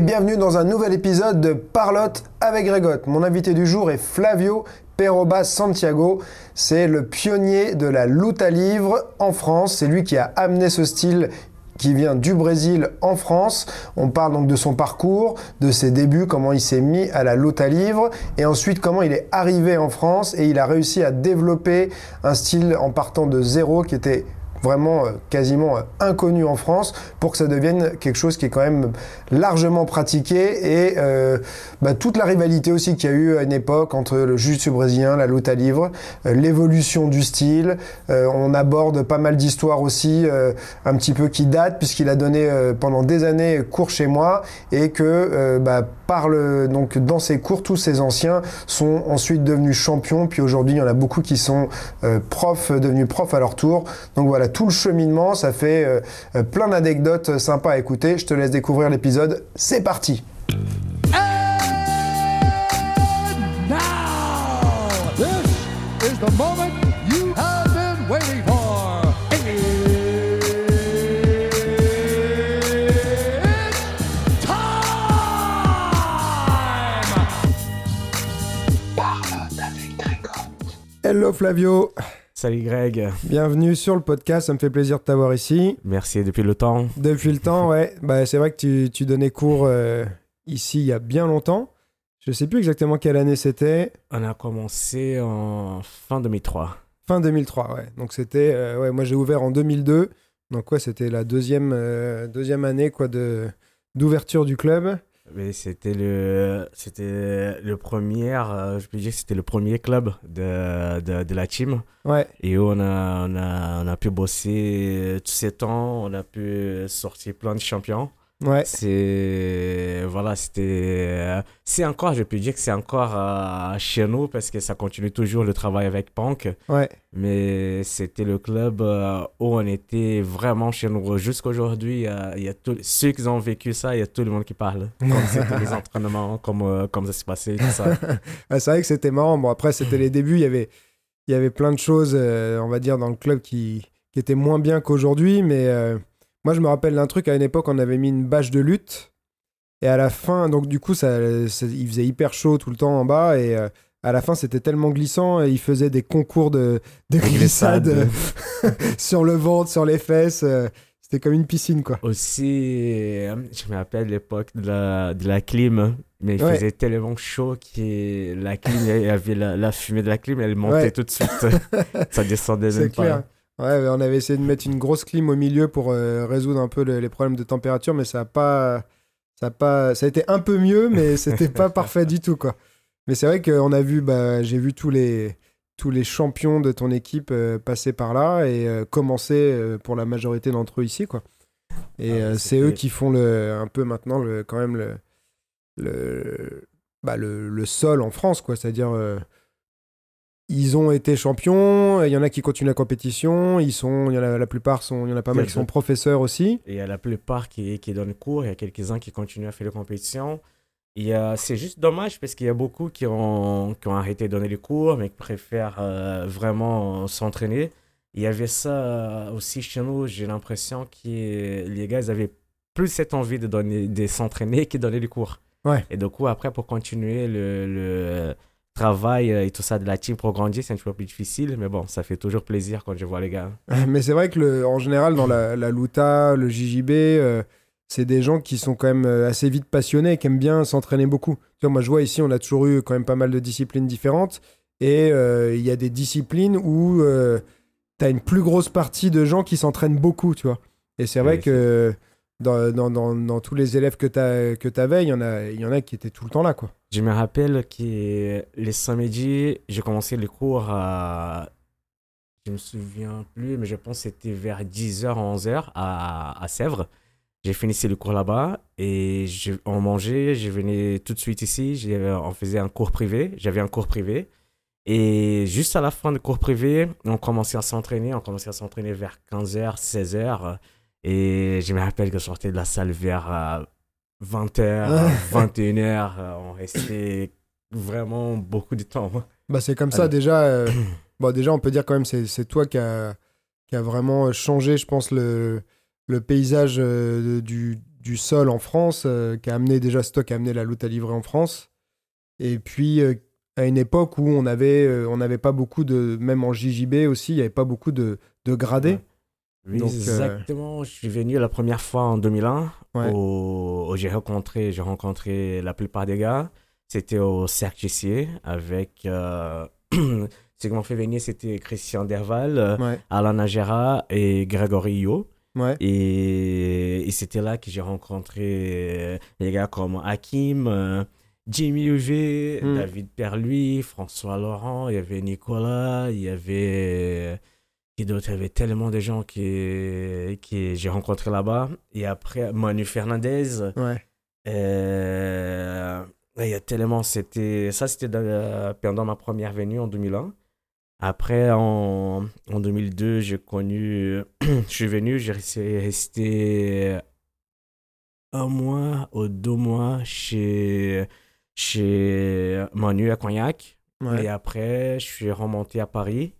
bienvenue dans un nouvel épisode de Parlotte avec Grégotte. Mon invité du jour est Flavio Peroba Santiago. C'est le pionnier de la lutte à livre en France. C'est lui qui a amené ce style qui vient du Brésil en France. On parle donc de son parcours, de ses débuts, comment il s'est mis à la lutte à livre, et ensuite comment il est arrivé en France et il a réussi à développer un style en partant de zéro qui était vraiment euh, quasiment euh, inconnu en France pour que ça devienne quelque chose qui est quand même largement pratiqué et euh, bah, toute la rivalité aussi qu'il y a eu à une époque entre le jiu-jitsu brésilien, la lutte à livre, l'évolution du style. On aborde pas mal d'histoires aussi un petit peu qui datent puisqu'il a donné pendant des années cours chez moi et que bah, par le, donc dans ces cours tous ces anciens sont ensuite devenus champions puis aujourd'hui il y en a beaucoup qui sont profs devenus profs à leur tour. Donc voilà tout le cheminement, ça fait euh, euh, plein d'anecdotes sympas à écouter. Je te laisse découvrir l'épisode. C'est parti. Now, this is the moment you have been waiting for. It's time! Hello Flavio, Salut Greg, bienvenue sur le podcast. Ça me fait plaisir de t'avoir ici. merci depuis le temps. Depuis le temps, ouais. Bah, c'est vrai que tu, tu donnais cours euh, ici il y a bien longtemps. Je sais plus exactement quelle année c'était. On a commencé en fin 2003. Fin 2003, ouais. Donc c'était, euh, ouais, moi j'ai ouvert en 2002. Donc ouais, c'était la deuxième, euh, deuxième année quoi de d'ouverture du club. Mais c'était le, c'était le premier, euh, je peux dire que c'était le premier club de, de, de la team. Ouais, Et où on a, on a, on a pu bosser tous ces temps, on a pu sortir plein de champions. Ouais, C'est, voilà, c'était, c'est encore, je peux dire que c'est encore euh, chez nous parce que ça continue toujours le travail avec Punk. ouais. Mais c'était le club euh, où on était vraiment chez nous. Jusqu'aujourd'hui, euh, il y a tous ceux qui ont vécu ça, il y a tout le monde qui parle. Comme c'était les entraînements, comme, euh, comme ça s'est passé, tout ça. C'est vrai que c'était marrant. Bon, après, c'était les débuts. Il y avait, il y avait plein de choses, on va dire, dans le club qui, qui étaient moins bien qu'aujourd'hui. Mais moi, je me rappelle d'un truc. À une époque, on avait mis une bâche de lutte. Et à la fin, donc du coup, ça, ça- il faisait hyper chaud tout le temps en bas. Et euh, à la fin, c'était tellement glissant. Et il faisait des concours de, de glissade euh, sur le ventre, sur les fesses. euh, c'était comme une piscine, quoi. Aussi, je me rappelle l'époque de la, de la clim. Mais il Ouais. faisait tellement chaud que la clim, il y avait la, la fumée de la clim, elle montait Ouais. tout de suite. ça descendait même clair. pas. Ouais, on avait essayé de mettre une grosse clim au milieu pour euh, résoudre un peu le- les problèmes de température, mais ça a pas, ça a pas, ça a été un peu mieux, mais c'était pas parfait du tout, quoi. Mais c'est vrai qu'on a vu, bah, j'ai vu tous les, tous les champions de ton équipe euh, passer par là et euh, commencer pour la majorité d'entre eux ici, quoi. Et Ah c'est eux qui font le, un peu maintenant le, quand même le, le, bah, le, le sol en France, quoi. C'est-à-dire, ils ont été champions. Il y en a qui continuent la compétition. Ils sont, il y en a la plupart sont, il y en a pas mal qui sont professeurs aussi. Il y a la plupart qui, qui donnent cours, il y a quelques-uns qui continuent à faire les compétitions. A- C'est juste dommage parce qu'il y a beaucoup qui ont, qui ont arrêté de donner les cours, mais qui préfèrent euh, vraiment s'entraîner. Il y avait ça euh, aussi chez nous, j'ai l'impression que les gars ils avaient plus cette envie de, donner, de s'entraîner que de donner les cours. Ouais. Et du coup, après, pour continuer le, le travail euh, et tout ça de la team pour grandir, c'est un petit peu plus difficile, mais bon, ça fait toujours plaisir quand je vois les gars. Mais c'est vrai que le, en général, dans la, la Luta, le JJB, euh, c'est des gens qui sont quand même euh, assez vite passionnés, qui aiment bien s'entraîner beaucoup. Tu vois, moi, je vois ici, on a toujours eu quand même pas mal de disciplines différentes. Et euh, il y a des disciplines où tu as une plus grosse partie de gens qui s'entraînent beaucoup, tu vois. Et c'est vrai Oui, que dans, dans, dans, dans tous les élèves que tu avais, il y, en a- il y en a qui étaient tout le temps là, quoi. Je me rappelle que les samedis, j'ai commencé les cours à. Je me souviens plus, mais je pense que c'était vers 10h, 11h à, à Sèvres. J'ai fini le cours là-bas et je, on mangeait. Je venais tout de suite ici. On faisait un cours privé. J'avais un cours privé. Et juste à la fin du cours privé, on commençait à s'entraîner. On commençait à s'entraîner vers 15h, 16h. Et je me rappelle que je sortais de la salle vers 20h, 21h. euh, On restait vraiment beaucoup de temps. Bah, c'est comme ça, déjà. euh, bon, déjà, on peut dire quand même, c'est c'est toi qui a, qui a vraiment changé, je pense, le, le paysage euh, du, du sol en France, euh, qui a amené déjà Stock, a amené la lutte à livrer en France. Et puis, à une époque où on avait, on n'avait pas beaucoup de, même en JJB aussi, il n'y avait pas beaucoup de, de gradés. Donc, euh, exactement. Je suis venu la première fois en 2001 Ouais. où, où j'ai rencontré, j'ai rencontré la plupart des gars. C'était au Cercle Gissier avec. euh, ce qui m'ont fait venir, c'était Christian Derval, euh, Ouais, Alain Nagera et Grégory Yo. ouais, Et, et c'était là que j'ai rencontré les gars comme Hakim, euh, Jimmy UV, Mm. David Perluy, François Laurent, il y avait Nicolas, il y avait. Qui d'autre Il y avait tellement de gens qui, qui j'ai rencontré là-bas. Et après, Manu Fernandez. ouais. euh, il y a tellement. C'était, ça, c'était pendant ma première venue en 2001. Après, en, en 2002, j'ai connu. je suis venu, j'ai resté, resté un mois ou deux mois chez, chez Manu à Cognac. ouais. Et après, je suis remonté à Paris.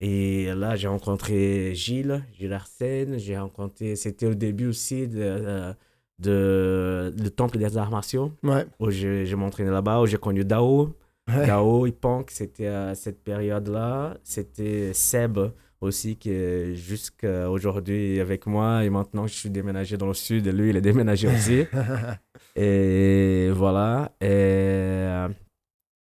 Et là, j'ai rencontré Gilles, Gilles Arsène. J'ai rencontré. C'était au début aussi de, de, le Temple des Arts Martiaux, Ouais, où je, je m'entraînais là-bas, où j'ai connu Dao. ouais. Dao, Ipank, c'était à cette période-là. C'était Seb aussi, qui est jusqu'à aujourd'hui avec moi. Et maintenant, je suis déménagé dans le sud. Et lui, il est déménagé aussi. Et voilà. Et, euh,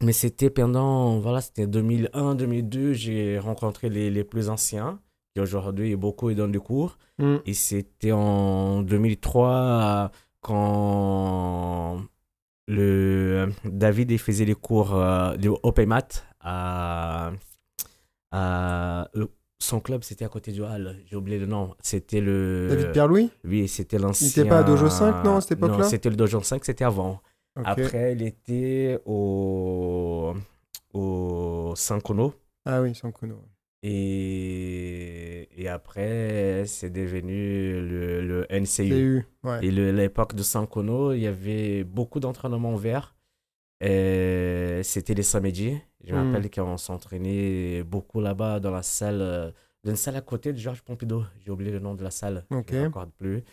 mais c'était pendant, voilà, c'était 2001, 2002, j'ai rencontré les, les plus anciens, qui aujourd'hui, beaucoup, ils donnent des cours. Mm. Et c'était en 2003, quand le, David il faisait les cours euh, de OpenMat à, à euh, son club, c'était à côté du Hall. J'ai oublié le nom. C'était le. David Pierre-Louis? Oui, c'était l'ancien. était pas à Dojo 5, non, à cette époque-là? Non, c'était le Dojo 5, c'était avant. Après, il était au, au Sankono. Ah oui, sans Kono. Et, et après, c'est devenu le, le NCU. CU, ouais. Et le- l'époque de Sankono, il y avait beaucoup d'entraînements verts. C'était les samedis. Je me Hmm. rappelle qu'on s'entraînait beaucoup là-bas dans la salle, euh, dans une salle à côté de Georges Pompidou. J'ai oublié le nom de la salle. Je ne me plus.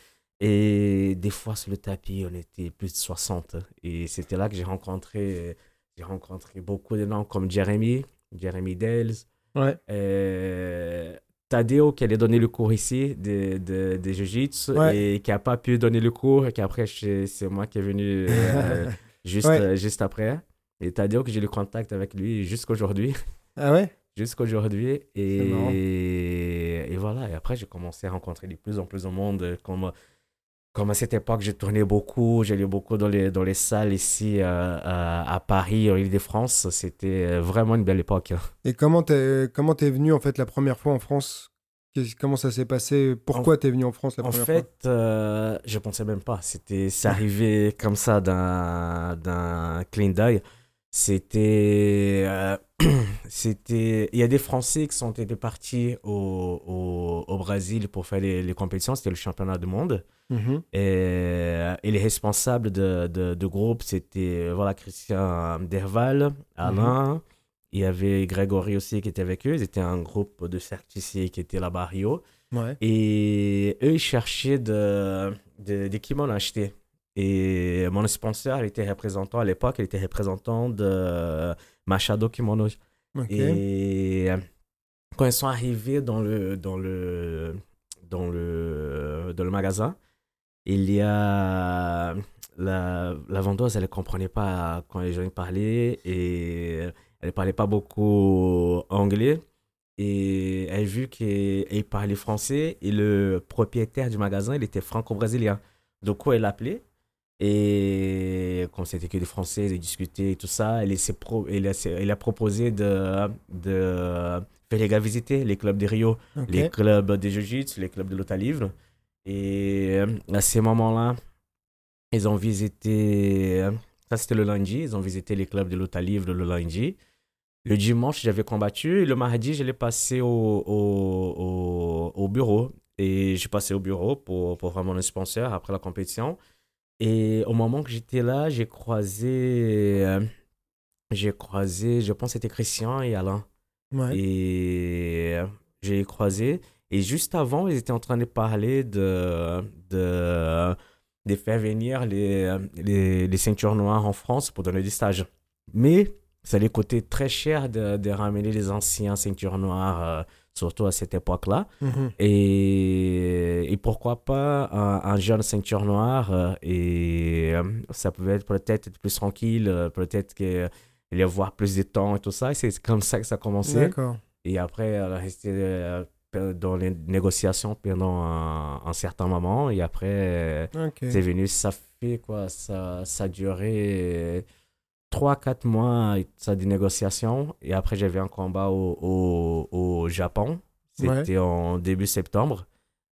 Et des fois, sur le tapis, on était plus de 60. Et c'était là que j'ai rencontré, j'ai rencontré beaucoup de noms comme Jeremy, Jeremy Dales, Ouais. euh, Tadeo qui allait donner le cours ici de, de, de Jiu-Jitsu Ouais. et qui n'a pas pu donner le cours et qu'après c'est moi qui est venu euh, juste, Ouais. euh, juste après. Et Tadeo que j'ai le contact avec lui jusqu'aujourd'hui. Ah ouais? Jusqu'aujourd'hui. Et, et voilà. Et après j'ai commencé à rencontrer de plus en plus de monde. Comme, comme à cette époque, j'ai tourné beaucoup. J'allais beaucoup dans les, dans les salles ici euh, à, à Paris, en Ile-de-France. C'était vraiment une belle époque. Et comment t'es comment t'es venu en fait la première fois en France? Comment ça s'est passé? Pourquoi t'es venu en France la En première fait, euh, je pensais même pas. C'était, c'est arrivé comme ça d'un, d'un clean d'œil. C'était, euh, c'était, il y a des Français qui sont été partis au, au, au Brésil pour faire les, les compétitions. C'était le championnat du monde. Mhm. Et, et les responsables de, de, de groupe, c'était voilà, Christian Derval, Alain. Il y avait Grégory aussi qui était avec eux. Ils étaient un groupe de certifiés qui était là-bas à Rio. Ouais. Et eux, ils cherchaient de, de, des kimonos à acheter. Et mon sponsor était représentant à l'époque, il était représentant de Machado Kimono. Et euh, quand ils sont arrivés dans le, dans le, dans le, dans le magasin, il y a la, la vendeuse, elle ne comprenait pas quand les gens parlaient et elle ne parlait pas beaucoup anglais. Et elle a vu qu'il parlait français et le propriétaire du magasin, il était franco-brésilien. Du coup, elle l'a appelé. Et comme c'était que des Français, ils discutaient et tout ça, elle, s'est pro- elle, a, elle a proposé de, de faire les gars visiter les clubs de Rio, les clubs de Jiu-Jitsu, les clubs de Lota Livre. Et euh, à ces moments-là, ils ont visité, ça c'était le lundi, ils ont visité les clubs de Lota Livre le lundi. Le dimanche, j'avais combattu. Et le mardi, je l'ai passé au, au, au, au bureau. Et j'ai passé au bureau pour, pour voir mon sponsor après la compétition. Et au moment que j'étais là, j'ai croisé, euh, j'ai croisé, je pense que c'était Christian et Alain. Ouais. Et euh, j'ai croisé. Et juste avant, ils étaient en train de parler de, de, de faire venir les, les, les ceintures noires en France pour donner des stages. Mais ça allait coûter très cher de, de ramener les anciens ceintures noires, euh, surtout à cette époque-là. Mhm. Et, et pourquoi pas un, un jeune ceinture noire euh, et euh, ça pouvait être peut-être être plus tranquille, euh, peut-être qu'il y avoir plus de temps et tout ça. C'est comme ça que ça a commencé. D'accord. Et après, elle a resté dans les négociations pendant un, un certain moment. Et après, c'est venu, ça fait quoi? Ça, ça a duré 3-4 mois, ça, des négociations. Et après, j'avais un combat au, au, au Japon. C'était en début septembre.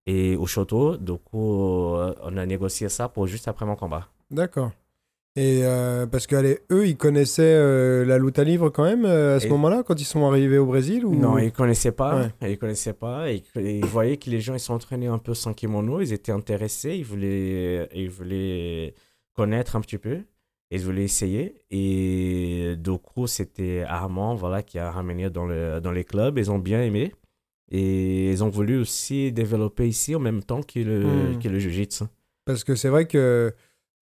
Et au Shoto, du coup, euh, on a négocié ça pour juste après mon combat. D'accord. Et euh, parce qu'eux, ils connaissaient euh, la lutte à livre quand même euh, à ce moment-là, quand ils sont arrivés au Brésil ou... Non, ils ne connaissaient pas. Ouais. Ils connaissaient pas. Et, et ils voyaient que les gens ils s'entraînaient un peu sans kimono. Ils étaient intéressés. Ils voulaient, ils voulaient connaître un petit peu. Ils voulaient essayer. Et du coup, c'était Armand voilà, qui a ramené dans, le, dans les clubs. Ils ont bien aimé. Et ils ont voulu aussi développer ici en même temps que le, que le jiu-jitsu. Parce que c'est vrai que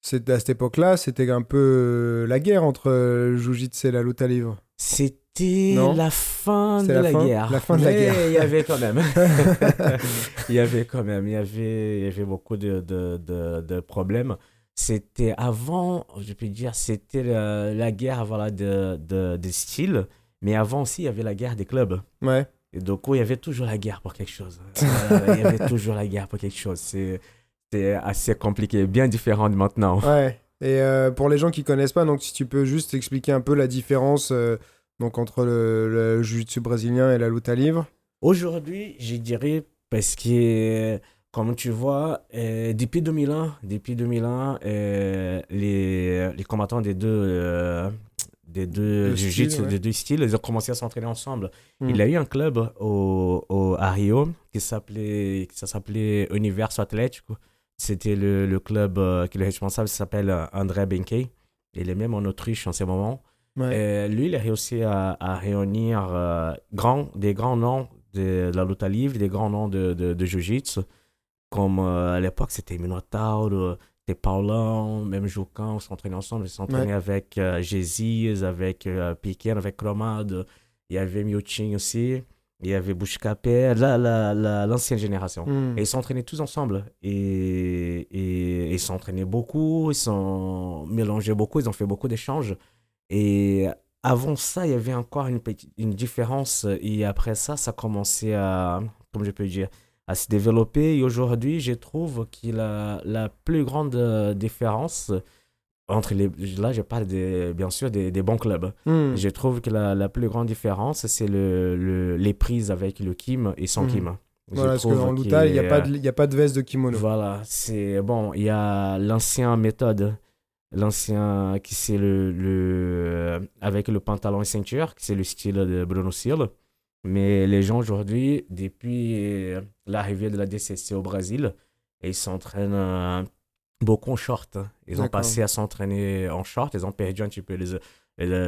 c'est- à cette époque-là, c'était un peu la guerre entre le Jiu-Jitsu et la lutte à livre. C'était Non? la fin de la la, fin- guerre. la fin de la Mais guerre. il y avait quand même. il y avait quand même. Il y avait, il y avait beaucoup de, de, de, de problèmes. C'était avant, je peux dire, c'était la, la guerre voilà, de, de, des styles. Mais avant aussi, il y avait la guerre des clubs. Ouais. Et donc, il y avait toujours la guerre pour quelque chose. Euh, il y avait toujours la guerre pour quelque chose. C'est c'est assez compliqué, bien différent de maintenant. Ouais. Et euh, pour les gens qui connaissent pas, donc si tu peux juste expliquer un peu la différence euh, donc entre le, le Jiu-Jitsu brésilien et la lutte à livre. Aujourd'hui, je dirais parce que, comme tu vois, euh, depuis 2001, depuis 2001 euh, les, les combattants des deux, euh, des deux styles, ouais. des deux styles, ils ont commencé à s'entraîner ensemble. Mm. Il y a eu un club au, au, à Rio qui s'appelait, Universo Atlético. C'était le, le club qui est le responsable, s'appelle André Benkei. Il est même en Autriche en ce moment. Ouais. Lui, il a réussi à, à réunir euh, grand, des grands noms de, de la lutte livre, des grands noms de, de, de Jiu-Jitsu. Comme euh, à l'époque, c'était Minotauro, c'était Paulão, même Joucan, on s'entraînait ensemble. Ils s'entraînaient avec euh, Jésus, avec euh, Piquet, avec Cromade. Il y avait Miuchin aussi. Il y avait Bouchkapé, là, la- la- l'ancienne génération. Mm. Et ils s'entraînaient tous ensemble. Et, et, et ils s'entraînaient beaucoup, ils sont mélangés beaucoup, ils ont fait beaucoup d'échanges. Et avant ça, il y avait encore une, petite, une différence. Et après ça, ça commençait à, comme je peux dire, à se développer. Et aujourd'hui, je trouve qu'il a la plus grande euh, différence entre les... Là, je parle des, bien sûr des, des bons clubs. Mm. Je trouve que la, la plus grande différence, c'est le, le- les prises avec le Kim et sans Mhm. Kim. Je Voilà, parce qu'en luta, il n'y a, euh, a pas de veste de kimono. Voilà, c'est bon. Il y a l'ancien méthode, l'ancien qui c'est le, le avec le pantalon et ceinture, qui c'est le style de Bruno Silva. Mais les gens aujourd'hui, depuis euh, l'arrivée de la DCC au Brésil, ils s'entraînent euh, beaucoup en short. Ils ont passé à s'entraîner en short, ils ont perdu un petit peu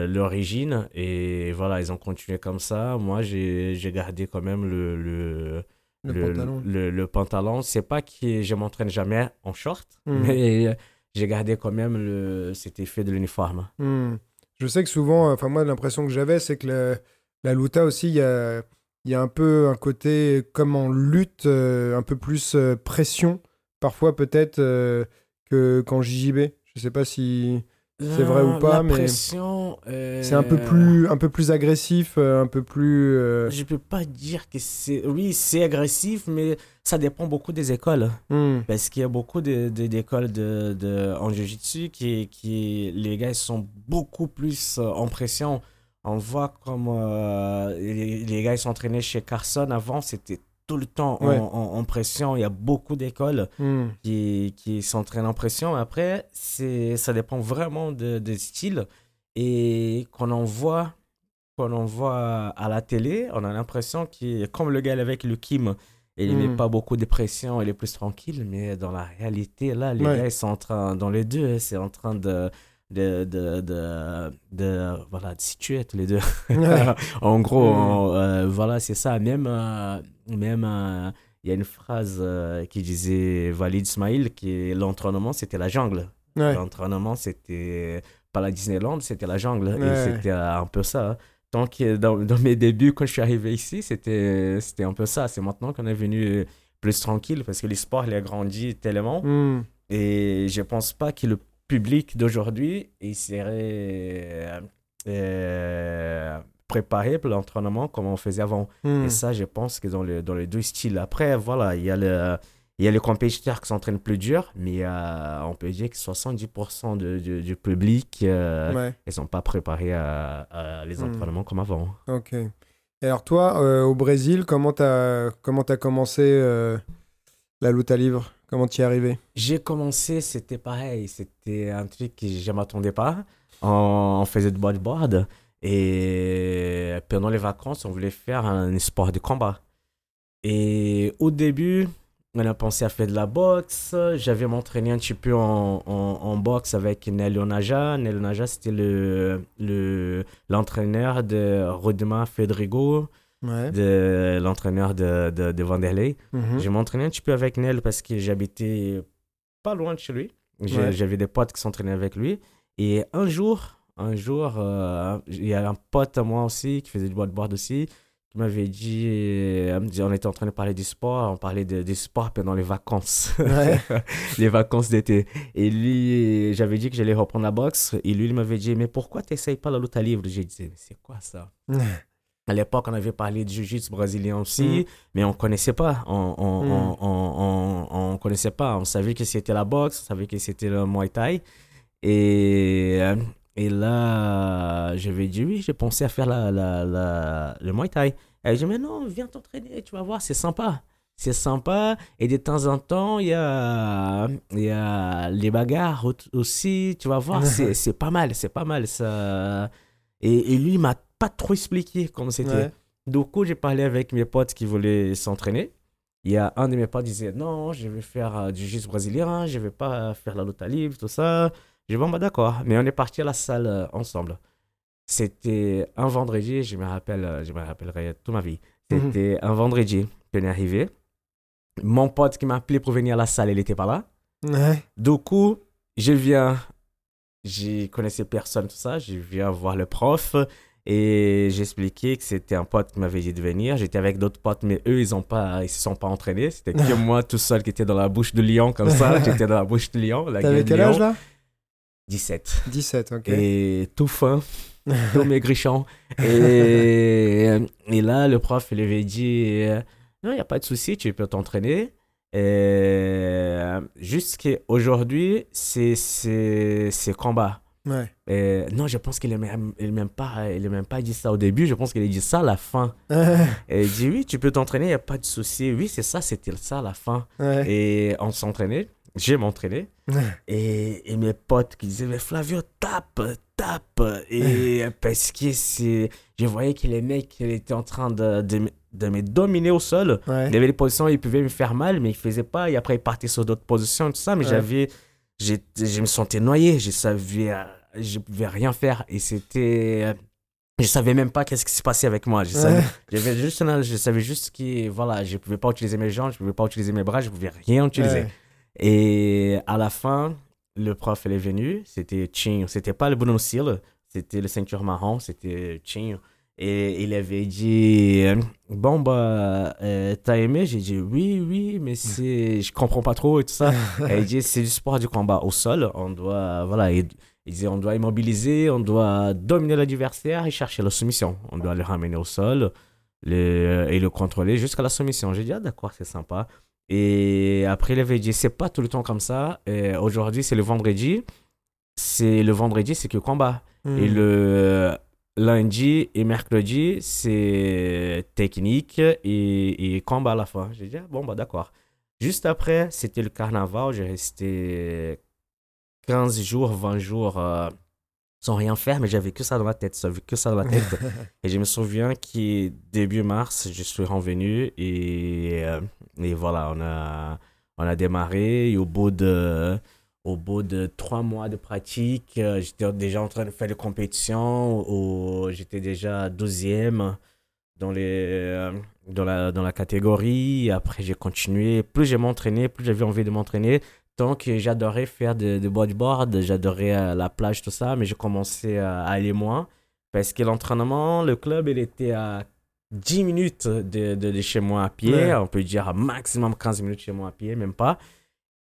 l'origine et voilà, ils ont continué comme ça. Moi, j'ai gardé quand même le, le, Le, le, pantalon. le- le pantalon. C'est pas que je m'entraîne jamais en short, Mm. mais j'ai gardé quand même le, cet effet de l'uniforme. Hmm. Je sais que souvent, enfin moi l'impression que j'avais, c'est que le- la luta aussi, il y a, y a un peu un côté comme en lutte, euh, un peu plus euh, pression, parfois peut-être euh, que qu'en JJB. Je sais pas si C'est vrai ou pas, mais euh, c'est un peu plus, un peu plus agressif, un peu plus. euh, Je peux pas dire que c'est. Oui, c'est agressif, mais ça dépend beaucoup des écoles. hmm. Parce qu'il y a beaucoup de- de- d'écoles de, de, en Jiu-Jitsu qui, qui. Les gars ils sont beaucoup plus en pression. On voit comme euh, les, les gars ils s'entraînaient chez Carson avant, c'était tout le temps en- Ouais. en, en pression. Il y a beaucoup d'écoles Hmm. qui, qui s'entraînent en pression. Après, c'est, ça dépend vraiment de, de style. Et quand on voit, quand on voit à la télé, on a l'impression que, comme le gars avec le Kim, il Mm. met pas beaucoup de pression, il est plus tranquille. Mais dans la réalité, là, les Ouais. gars, ils sont en train, dans les deux, c'est en train de. De, de, de, de- voilà, de situer tous les deux. Ouais. en gros, Mm. on- euh, voilà, c'est ça. Même, euh, même euh, il y a une phrase qui disait Valid Ismail, qui l'entraînement, c'était la jungle. Ouais. L'entraînement, c'était pas la Disneyland, c'était la jungle. Ouais. Et c'était un peu ça. Tant que dans, dans mes débuts, quand je suis arrivé ici, c'était c'était un peu ça. C'est maintenant qu'on est venu plus tranquille parce que sport, il a grandi tellement. Hmm. Et je pense pas que le public d'aujourd'hui, il serait euh, préparé pour l'entraînement comme on faisait avant. Hmm. Et ça, je pense que dans, le, dans les deux styles. Après, voilà, il y a le... Il y a les compétiteurs qui s'entraînent plus dur, mais a, on peut dire que 70% de- du- du public, euh, Ouais, ils sont pas préparés à, à les Hmm. entraînements comme avant. ok. Et alors toi, euh, au Brésil, comment t'as comment t'as commencé euh, la lutte à livre? Comment t'y es arrivé? J'ai commencé, c'était pareil, c'était un truc que je ne m'attendais pas. On, faisait du bodyboard et pendant les vacances, on voulait faire un sport de combat. Et au début, on a pensé à faire de la boxe. J'avais m'entraîné un petit peu en, boxe avec Nelio Naja. Nelio Naja, c'était le, le, l'entraîneur de Rodema Federico, Ouais. de, l'entraîneur de, de, de Vanderlei. Mhm. Je m'entraînais un petit peu avec Nel parce que j'habitais pas loin de chez lui. Ouais. J'avais des potes qui s'entraînaient avec lui. Et un jour, un jour, euh, il y a un pote à moi aussi qui faisait du bodyboard aussi, qui m'avait dit, euh, on était en train de parler du sport, on parlait de, du sport pendant les vacances, Ouais. les vacances d'été. Et lui, j'avais dit que j'allais reprendre la boxe. Et lui, il m'avait dit, mais pourquoi tu n'essayes pas la lutte à livre? J'ai dit, mais c'est quoi ça? À l'époque, on avait parlé de jiu-jitsu brésilien aussi, Mhm. mais on connaissait pas. On, on, on, on, on- on connaissait pas. On savait que c'était la boxe, on savait que c'était le Muay Thai. Et, euh, et là, je lui ai dit, oui, j'ai pensé à faire la, la, la- le Muay Thai. Elle dit, mais non, viens t'entraîner, tu vas voir, c'est sympa. C'est sympa. Et de temps en temps, il y a, y a les bagarres au- aussi. Tu vas voir, c'est c'est pas mal, c'est pas mal. Ça... Et, et lui, il m'a pas trop expliqué comment c'était. Ouais. Du coup, j'ai parlé avec mes potes qui voulaient s'entraîner. Il y a un de mes potes qui disait non, je vais faire euh, du jiu brésilien, je vais pas faire la lutte à livre, tout ça. J'ai dit bon, bah d'accord. Mais on est parti à la salle euh, ensemble. C'était un vendredi, je me rappelle, euh, je me rappellerai toute ma vie. Mhm. C'était un vendredi qu'on est arrivé. Mon pote qui m'a appelé pour venir à la salle, il n'était pas là. Ouais. Du coup, je viens, je connaissais personne, tout ça, je viens voir le prof et j'expliquais que c'était un pote qui m'avait dit de venir. J'étais avec d'autres potes, mais eux, ils ont pas, ils se sont pas entraînés. C'était que moi tout seul qui était dans la bouche de lion comme ça. J'étais dans la bouche de lion. T'avais quel âge là? 17. 17, ok. Et tout fin, tout maigrichon. Et, et là, le prof, il avait dit euh, Non, il n'y a pas de souci, tu peux t'entraîner. Et qu'aujourd'hui, c'est c'est c'est combat. Ouais. Et non, je pense qu'il n'a même, il pas, il même pas dit ça au début. Je pense qu'il a dit ça à la fin. Et il dit Oui, tu peux t'entraîner, il n'y a pas de souci. Oui, c'est ça, c'était ça à la fin. Ouais. Et on s'entraînait. J'ai m'entraîné. Et, et mes potes qui disaient, mais Flavio, tape, tape. Et parce que c'est, je voyais que les mecs ils étaient en train de, de, me- de me dominer au sol. Ouais. Il y avait des positions où ils pouvaient me faire mal, mais ils ne faisaient pas. Et après, ils partaient sur d'autres positions tout ça. Mais Ouais. j'avais, je me sentais noyé. Je savais, euh, je pouvais rien faire. Et c'était, je savais même pas qu'est-ce qui se passait avec moi. Je savais, j'avais juste, je savais juste que, voilà, je pouvais pas utiliser mes jambes, je pouvais pas utiliser mes bras, je pouvais rien utiliser. Ouais. Et à la fin, le prof elle est venu, c'était Chin, c'était pas le Seal, c'était le ceinture marron, c'était Chin. Et il avait dit Bon, bah, euh, t'as aimé? J'ai dit Oui, oui, mais c'est, je comprends pas trop et tout ça. et il dit C'est du sport du combat au sol, on doit, voilà, il, il disait On doit immobiliser, on doit dominer l'adversaire et chercher la soumission. On doit le ramener au sol le, et le contrôler jusqu'à la soumission. J'ai dit Ah, d'accord, c'est sympa. Et après, il avait dit, c'est pas tout le temps comme ça. Et Aujourd'hui, c'est le vendredi. C'est le vendredi, c'est que combat. Et Hmm. le lundi et mercredi, c'est technique et, et combat à la fin. J'ai dit, ah, bon, bah d'accord. Juste après, c'était le carnaval. J'ai resté 15 jours, 20 jours euh, sans rien faire, mais j'avais que ça dans la tête. J'avais que ça dans la tête. Et je me souviens que début mars, je suis revenu et, euh, et voilà, on a, on a démarré. Et au bout de, au bout de trois mois de pratique, euh, j'étais déjà en train de faire des compétitions. où J'étais déjà 12e. dans, les, euh, dans, la, dans la catégorie. Après, j'ai continué. Plus j'ai m'entraîné, plus j'avais envie de m'entraîner. Que j'adorais faire de, de bodyboard, j'adorais euh, la plage, tout ça, mais j'ai commencé à aller moins. Parce que l'entraînement, le club, il était à 10 minutes de, de, de chez moi à pied. Ouais. On peut dire à maximum 15 minutes chez moi à pied, même pas.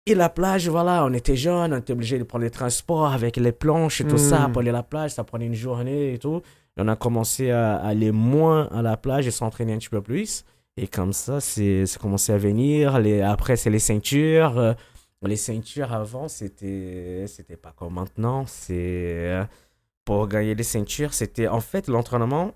Et la plage, voilà, on était jeunes, on était obligé de prendre les transports avec les planches et tout ça Mm. pour aller à la plage. Ça prenait une journée et tout. Et on a commencé à aller moins à la plage et s'entraîner un petit peu plus. Et comme ça, c'est c'est commencé à venir. Les, après, c'est les ceintures. Les ceintures avant, c'était c'était pas comme maintenant. C'est pour gagner les ceintures, c'était en fait l'entraînement,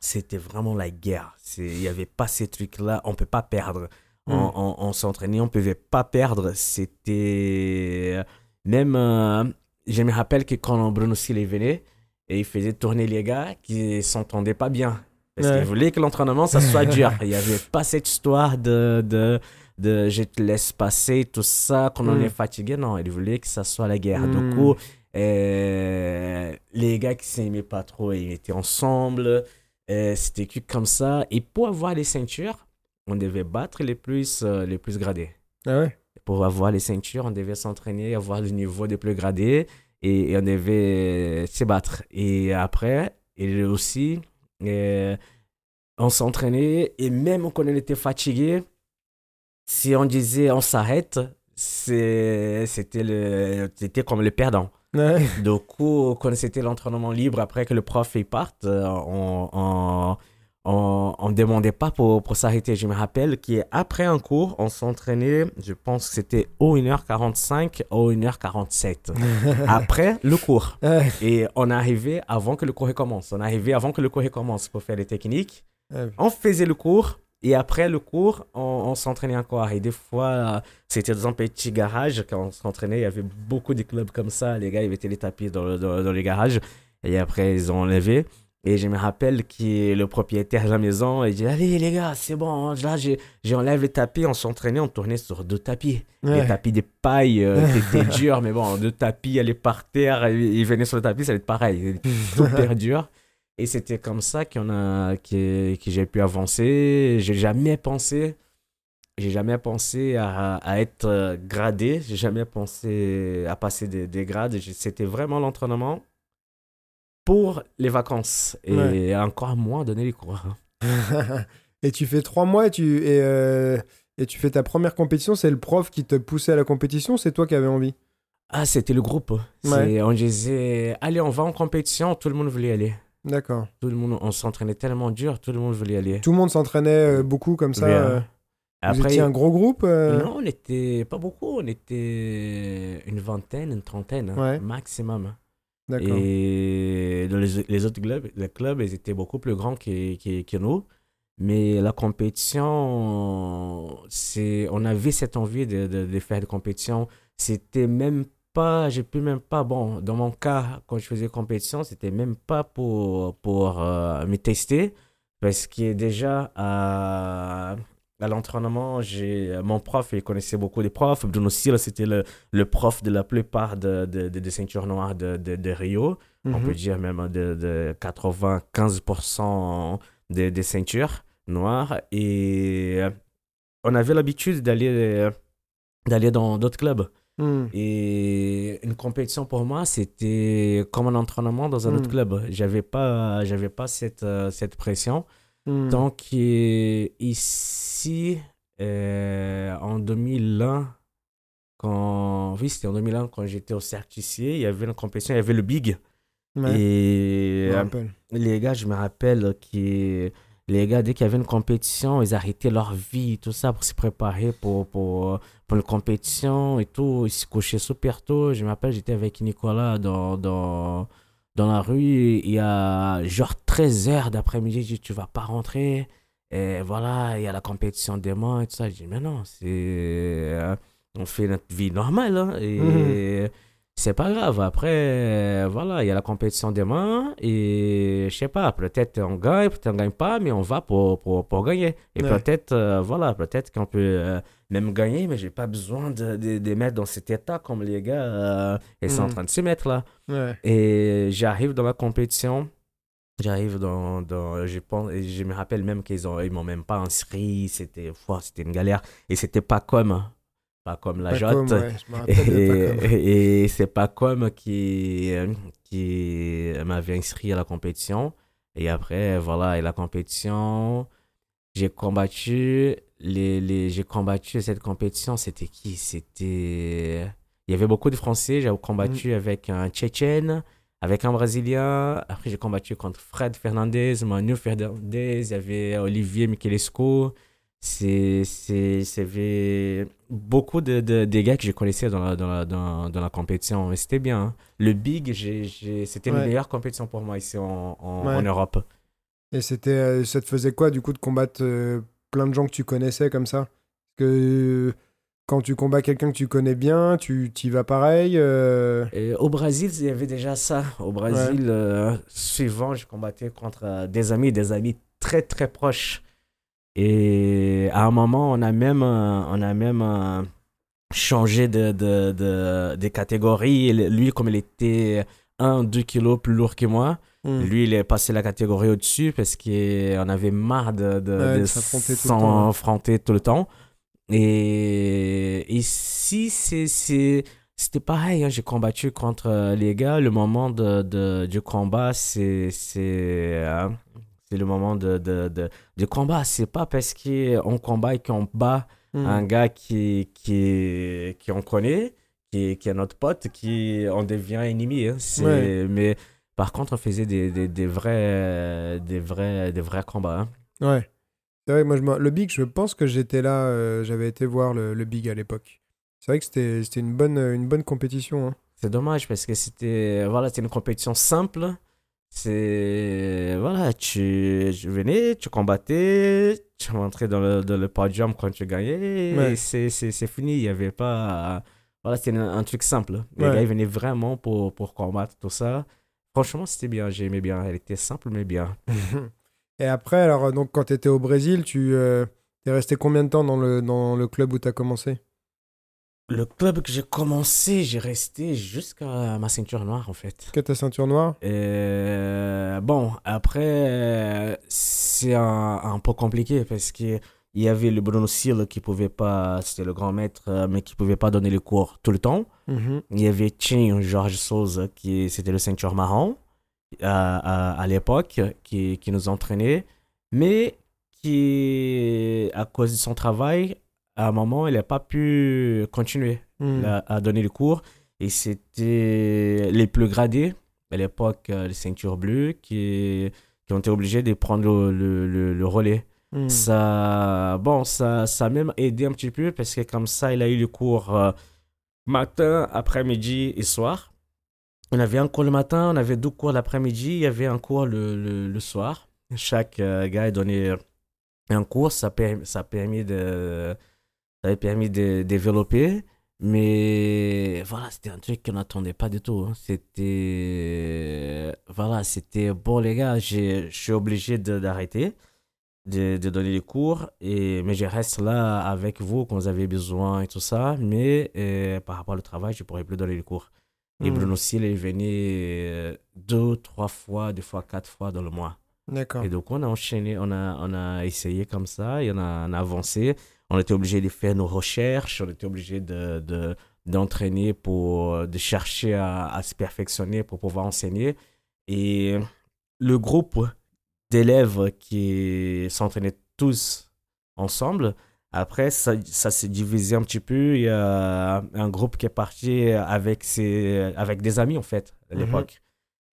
c'était vraiment la guerre. Il y avait pas ces trucs là, on peut pas perdre. On, Mm. on- on s'entraînait, on pouvait pas perdre. C'était même euh, je me rappelle que quand Bruno Silva venait et il faisait tourner les gars qui s'entendaient pas bien. Parce Ouais. qu'il voulait que l'entraînement, ça soit dur. Il n'y avait pas cette histoire de, de, de je te laisse passer, tout ça, quand on Mm. est fatigué. Non, il voulait que ça soit la guerre. Mm. Du coup, euh, les gars qui s'aimaient pas trop, ils étaient ensemble. Euh, C'était comme ça. Et pour avoir les ceintures, on devait battre les plus, euh, les plus gradés. Ah ouais? Pour avoir les ceintures, on devait s'entraîner, avoir le niveau des plus gradés et, et on devait se battre. Et après, et aussi, euh, on s'entraînait et même quand on était fatigué, si on disait on s'arrête, c'était le- c'était comme le perdant. Ouais. Du coup, quand c'était l'entraînement libre, après que le prof il parte, euh, on, on, on, on demandait pas pour, pour s'arrêter. Je me rappelle qu'après un cours, on s'entraînait, je pense que c'était au 1h45 au 1h47. après le cours. Et on arrivait avant que le cours commence. On arrivait avant que le cours commence pour faire les techniques. On faisait le cours. Et après le cours, on, on s'entraînait encore. Et des fois, c'était dans un petit garage quand on s'entraînait. Il y avait beaucoup de clubs comme ça. Les gars, ils mettaient les tapis dans, le- dans, dans les garages. Et après, ils ont enlevé. Et je me rappelle que le propriétaire de la maison, il dit Allez, les gars, c'est bon. Là, j'ai- j'enlève les tapis. On s'entraînait, on tournait sur deux tapis. Ouais. Les tapis de paille euh, qui étaient durs, mais bon, deux tapis, aller par terre, il il venait sur le tapis, ça allait être pareil. Super dur. Et c'était comme ça qu'on a, que, que j'ai pu avancer. J'ai jamais pensé, j'ai jamais pensé à, à être euh, gradé. J'ai jamais pensé à passer des, des grades. C'était vraiment l'entraînement pour les vacances et Ouais. encore moins donner les cours. et tu fais trois mois et tu, et, euh, et tu fais ta première compétition. C'est le prof qui te poussait à la compétition C'est toi qui avais envie? Ah, c'était le groupe. On disait, allez, on va en compétition. Tout le monde voulait y aller. D'accord. Tout le monde, on s'entraînait tellement dur, tout le monde voulait y aller. Tout le monde s'entraînait euh, beaucoup comme ça. Mais, euh, Vous étiez un gros groupe euh, non, on était pas beaucoup, on était une vingtaine, une trentaine, hein, Ouais. maximum. D'accord. Et dans les, les autres clubs, les clubs, ils étaient beaucoup plus grands que, que, que nous. Mais la compétition, c'est, on avait cette envie de, de, de faire des compétitions. C'était même pas, j'ai pu même pas, bon, dans mon cas, quand je faisais compétition, c'était même pas pour, pour euh, me tester. Parce que déjà, à, à l'entraînement, j'ai, mon prof, il connaissait beaucoup de profs. Bruno Silva, c'était le, le prof de la plupart de, de, de, des ceintures noires de, de, de Rio. On Mhm. peut dire même de, de 95% des, des ceintures noires. Et euh, on avait l'habitude d'aller, d'aller dans d'autres clubs. Hmm. Et une compétition pour moi, c'était comme un entraînement dans un autre Mm. club. J'avais pas, j'avais pas cette, euh, cette pression. Hmm. Donc, ici, euh, en 2001, quand, oui, c'était en 2001, quand j'étais au ici, il y avait une compétition, il y avait le Big. Ouais, Et euh, les gars, je me rappelle que les gars, dès qu'il y avait une compétition, ils arrêtaient leur vie, tout ça, pour se préparer pour, pour, une compétition et tout. Ils se couchaient super tôt. Je me rappelle, j'étais avec Nicolas dans, la rue. Il y a genre 13 heures d'après-midi. Je dis, tu vas pas rentrer. Et voilà, il y a la compétition demain et tout ça. Je dis, mais non, on fait notre vie normale. hein, et. C'est pas grave. Après, euh, voilà, il y a la compétition demain et je sais pas, peut-être on gagne, peut-être on gagne pas, mais on va pour, pour, pour gagner. Et Ouais. peut-être, euh, voilà, peut-être qu'on peut euh, même gagner, mais j'ai pas besoin de, de, de mettre dans cet état comme les gars, euh, ils sont en Mhm. train de se mettre là. Ouais. Et j'arrive dans la compétition J'arrive dans, dans je pense, je me rappelle même qu'ils ont, ils m'ont même pas inscrit. C'était, c'était une galère. Et c'était pas comme, pas comme la Jotte. ouais, Et, c'est pas comme qui, qui m'avait inscrit à la compétition. Et après, voilà, et la compétition, j'ai combattu, les, les, j'ai combattu cette compétition, c'était qui? C'était, il y avait beaucoup de Français, j'ai combattu avec un Tchétchène, avec un Brésilien. Après, j'ai combattu contre Fred Fernandez, Manu Fernandez, il y avait Olivier Michelesco. C'est, beaucoup de, de, des gars que je connaissais dans la, dans la, dans, dans la compétition. C'était bien. hein. Le Big, c'était Ouais. une meilleure compétition pour moi ici en, en, Ouais. en Europe. Et c'était, euh, ça te faisait quoi du coup de combattre euh, plein de gens que tu connaissais comme ça? Que euh, quand tu combats quelqu'un que tu connais bien, tu y vas pareil. euh, Et au Brésil, il y avait déjà ça. Au Brésil, euh, suivant, je combattais contre des amis, des amis très très proches. Et à un moment, on a même, euh, on a même euh, changé de, de, de, de catégorie. Lui, comme il était 1-2 kilos plus lourd que moi, hmm. lui, il est passé la catégorie au-dessus parce qu'on avait marre de, de, Ouais, s'affronter tout le temps, ouais. s'affronter tout le temps. Et ici, c'est, c'était pareil. hein, J'ai combattu contre euh, les gars. Le moment de, de- du combat, c'est, c'est, euh, c'est le moment de, de, de, du combat. C'est pas parce qu'on combat et qu'on bat Hmm. un gars qui, qui, qui on connaît, qui, qui est notre pote, qui on devient ennemi. hein. Ouais. Mais par contre, on faisait des, des, des vrais, des, vrais, des vrais combats. hein. Ouais. C'est vrai, que moi, je le Big, je pense que j'étais là, euh, j'avais été voir le, le Big à l'époque. C'est vrai que c'était une bonne, une bonne compétition. hein. C'est dommage parce que c'était voilà, c'était une compétition simple. C'est voilà, tu, tu venais, tu combattais, tu rentrais dans le, dans le podium quand tu gagnais, Ouais. et c'est fini. Il y avait pas. Voilà, c'était un, un truc simple. Les Ouais. gars, ils venaient vraiment pour, pour combattre tout ça. Franchement, c'était bien, j'aimais bien. Elle était simple, mais bien. Et après, alors, donc, quand tu étais au Brésil, tu es resté combien de temps dans le, dans le club où tu as commencé? Le club que j'ai commencé, j'ai resté jusqu'à ma ceinture noire, en fait. Que ta ceinture noire? Euh, bon, après, c'est un, un peu compliqué parce que il y avait le Bruno Seal qui pouvait pas, c'était le grand maître, euh, mais qui pouvait pas donner les cours tout le temps. Mhm. Il y avait Chin Georges Souza qui c'était le ceinture marron à, à, à l'époque, qui, qui nous entraînait, mais qui, à cause de son travail, à un moment, il n'a pas pu continuer Hmm. à, à donner les cours. Et c'était les plus gradés, à l'époque, euh, les ceintures bleues, qui, qui ont été obligés de prendre le, le, le- le relais. Hmm. Ça, bon, ça, ça a même aidé un petit peu parce que comme ça, il a eu le cours euh, matin, après-midi et soir. On avait un cours le matin, on avait deux cours l'après-midi, il y avait un cours le, le, le soir. Chaque euh, gars a donné un cours, ça, per- ça a permis de, ça avait permis de développer. Mais voilà, c'était un truc qu'on n'attendait pas du tout. hein. C'était. Voilà, c'était bon, les gars, j'ai- je suis obligé d'arrêter de, de donner les cours. Et, mais je reste là avec vous quand vous avez besoin et tout ça. Mais euh, par rapport au travail, je ne pourrais plus donner les cours. Et Hmm. Bruno Seal est venu euh, deux, trois fois, deux fois, quatre fois dans le mois. D'accord. Et donc, on a enchaîné, on a, on a essayé comme ça, et on a, on a avancé. On était obligé de faire nos recherches, on était obligé de, de, d'entraîner pour, de chercher à, à se perfectionner pour pouvoir enseigner. Et le groupe d'élèves qui s'entraînaient tous ensemble, après, ça, ça s'est divisé un petit peu. Il y a un groupe qui est parti avec, ses, avec des amis, en fait, à Mhm. l'époque.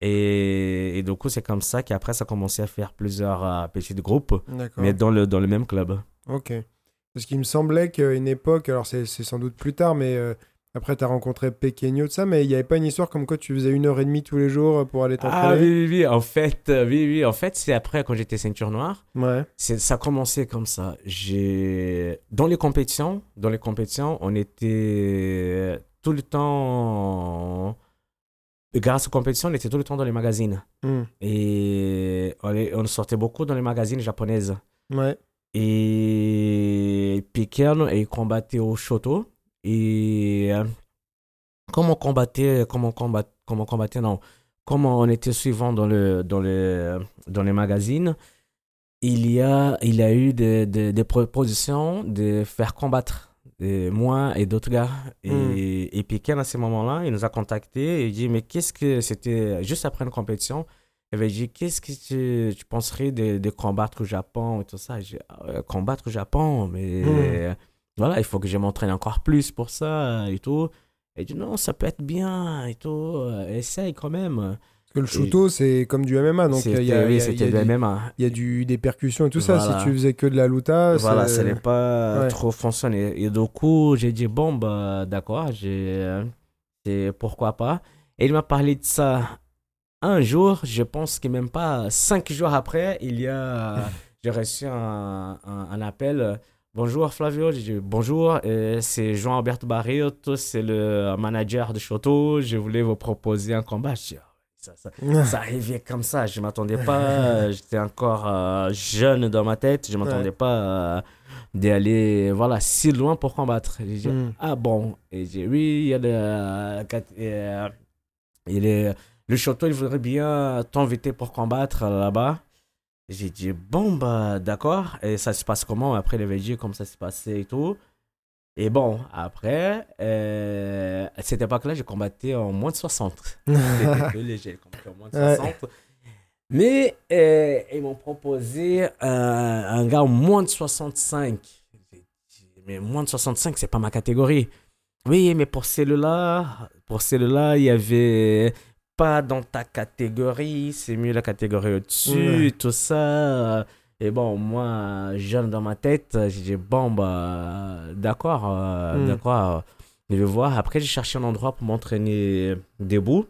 Et, et du coup, c'est comme ça qu'après, ça a commencé à faire plusieurs euh, petits groupes, mais dans le, dans le même club. Ok. Parce qu'il me semblait qu'à une époque, alors c'est c'est sans doute plus tard, mais euh, après tu as rencontré Pequeño, de ça, mais il n'y avait pas une histoire comme quoi tu faisais une heure et demie tous les jours pour aller Ah t'entraîner? oui, oui, oui. En fait, euh, oui, oui. En fait, c'est après, quand j'étais ceinture noire, Ouais. c'est, ça a commencé comme ça. J'ai... Dans les compétitions, dans les compétitions, on était tout le temps... Grâce aux compétitions, on était tout le temps dans les magazines. Hmm. Et on, on sortait beaucoup dans les magazines japonaises. Ouais. Et Piquern, il combattait au Shoto. Et euh, comme on combattait, comme on combat, comme on combattait, non. comme on était suivant dans, le, dans, les, dans les magazines, il y a, il y a eu des, des, des propositions de faire combattre et moi et d'autres gars. Et, Hmm. et Piquet, à ce moment-là, il nous a contactés et il dit Mais qu'est-ce que c'était juste après une compétition Il avait dit Qu'est-ce que tu, tu penserais de, de combattre au Japon et tout ça? J'ai Ah ouais, Combattre au Japon, mais Hmm. voilà, il faut que je m'entraîne encore plus pour ça et tout. Il dit Non, ça peut être bien et tout. euh, Essaye quand même. Parce que le shooto, c'est comme du MMA, donc il y a, C'était il y a- oui, c'était du- MMA. il y a du, des percussions et tout ça. Si tu faisais que de la luta, Voilà, ça n'est pas Ouais. trop fonctionné. Et du coup, j'ai dit, bon, bah, d'accord, j'ai, euh, c'est pourquoi pas. Et il m'a parlé de ça un jour, je pense que même pas cinq jours après, il y a, j'ai reçu un, un, un appel. Bonjour Flavio, j'ai dit bonjour, euh, c'est Jean-Alberto Barriot, c'est le manager de Choto, je voulais vous proposer un combat. Je dis, Ah, ça, ça, ça arrivait comme ça. Je m'attendais pas. J'étais encore euh, jeune dans ma tête. Je m'attendais Ouais. pas euh, d'aller voilà si loin pour combattre. J'ai dit, Mm. ah bon? Et j'ai dit, oui, il y a le, euh, il est, le château, il voudrait bien t'inviter pour combattre là-bas. J'ai dit, bon, bah, d'accord. Et ça se passe comment Après, il avait dit comment ça s'est passé et tout? Et bon, après, euh, à cette époque-là, j'ai combattu en moins de 60. C'était léger, combattu en moins de Ouais. 60. Mais euh, ils m'ont proposé euh, un gars en moins de 65. J'ai dit, Mais moins de 65, c'est pas ma catégorie. Oui, mais pour celle-là, pour celle-là, il y avait pas dans ta catégorie, c'est mieux la catégorie au-dessus, tout ça. Et bon, moi, jeune dans ma tête, j'ai dit, bon, bah, d'accord, euh, Mm. d'accord, je vais voir. Après, j'ai cherché un endroit pour m'entraîner debout.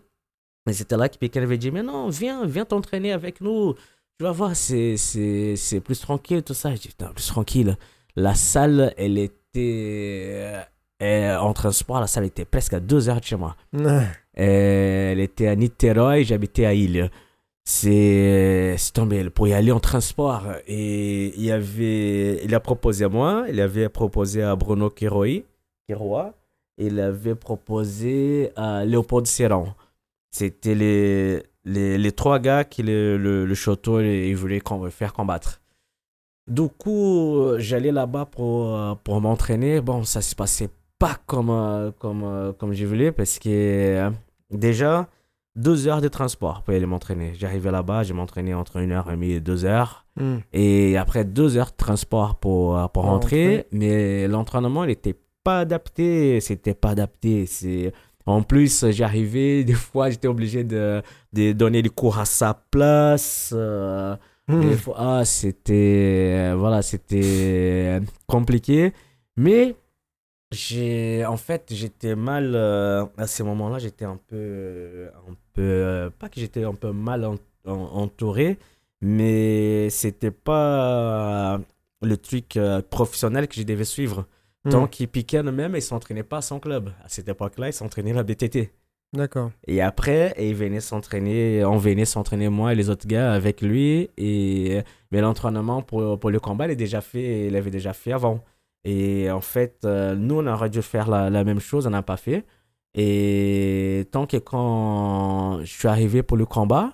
Et c'était là que Piquet avait dit, mais non, viens, viens t'entraîner avec nous. Tu vas voir, c'est, c'est, c'est plus tranquille, tout ça. J'ai dit, plus tranquille. La salle, elle était en transport, la salle était presque à deux heures de chez moi. Elle était à Niterói, j'habitais à Île. C'est tombé pour y aller en transport. Et il avait, il a proposé à moi, il avait proposé à Bruno Kiroi, Kiroa, il avait proposé à Léopold Serran. C'était les, les, les trois gars qui le, le, le château ils voulaient com- faire combattre. Du coup, j'allais là-bas pour, pour m'entraîner. Bon, ça se passait pas comme, euh, comme, euh, comme je voulais parce que euh, déjà, deux heures de transport pour aller m'entraîner. J'arrivais là-bas, je m'entraînais entre une heure et demie et deux heures. Mm. Et après deux heures de transport pour, pour rentrer, mais l'entraînement, il n'était pas adapté. C'était pas adapté. C'est... En plus, j'arrivais, des fois, j'étais obligé de, de donner des cours à sa place. euh, Mm. des fois, ah, c'était voilà, c'était compliqué, mais j'ai en fait j'étais mal euh, à ce moment-là, j'étais un peu un peu euh, pas que j'étais un peu mal en- en- entouré, mais c'était pas le truc euh, professionnel que je devais suivre. Mm. Tant qu'il piquait même, il s'entraînait pas à son club. À cette époque-là, il s'entraînait à la BTT. D'accord. Et après, il venait s'entraîner, on venait s'entraîner moi et les autres gars avec lui. Et, mais l'entraînement pour, pour le combat, il, est déjà fait, il avait déjà fait avant. Et en fait, euh, nous, on aurait dû faire la, la même chose, on n'a pas fait. Et tant que quand je suis arrivé pour le combat,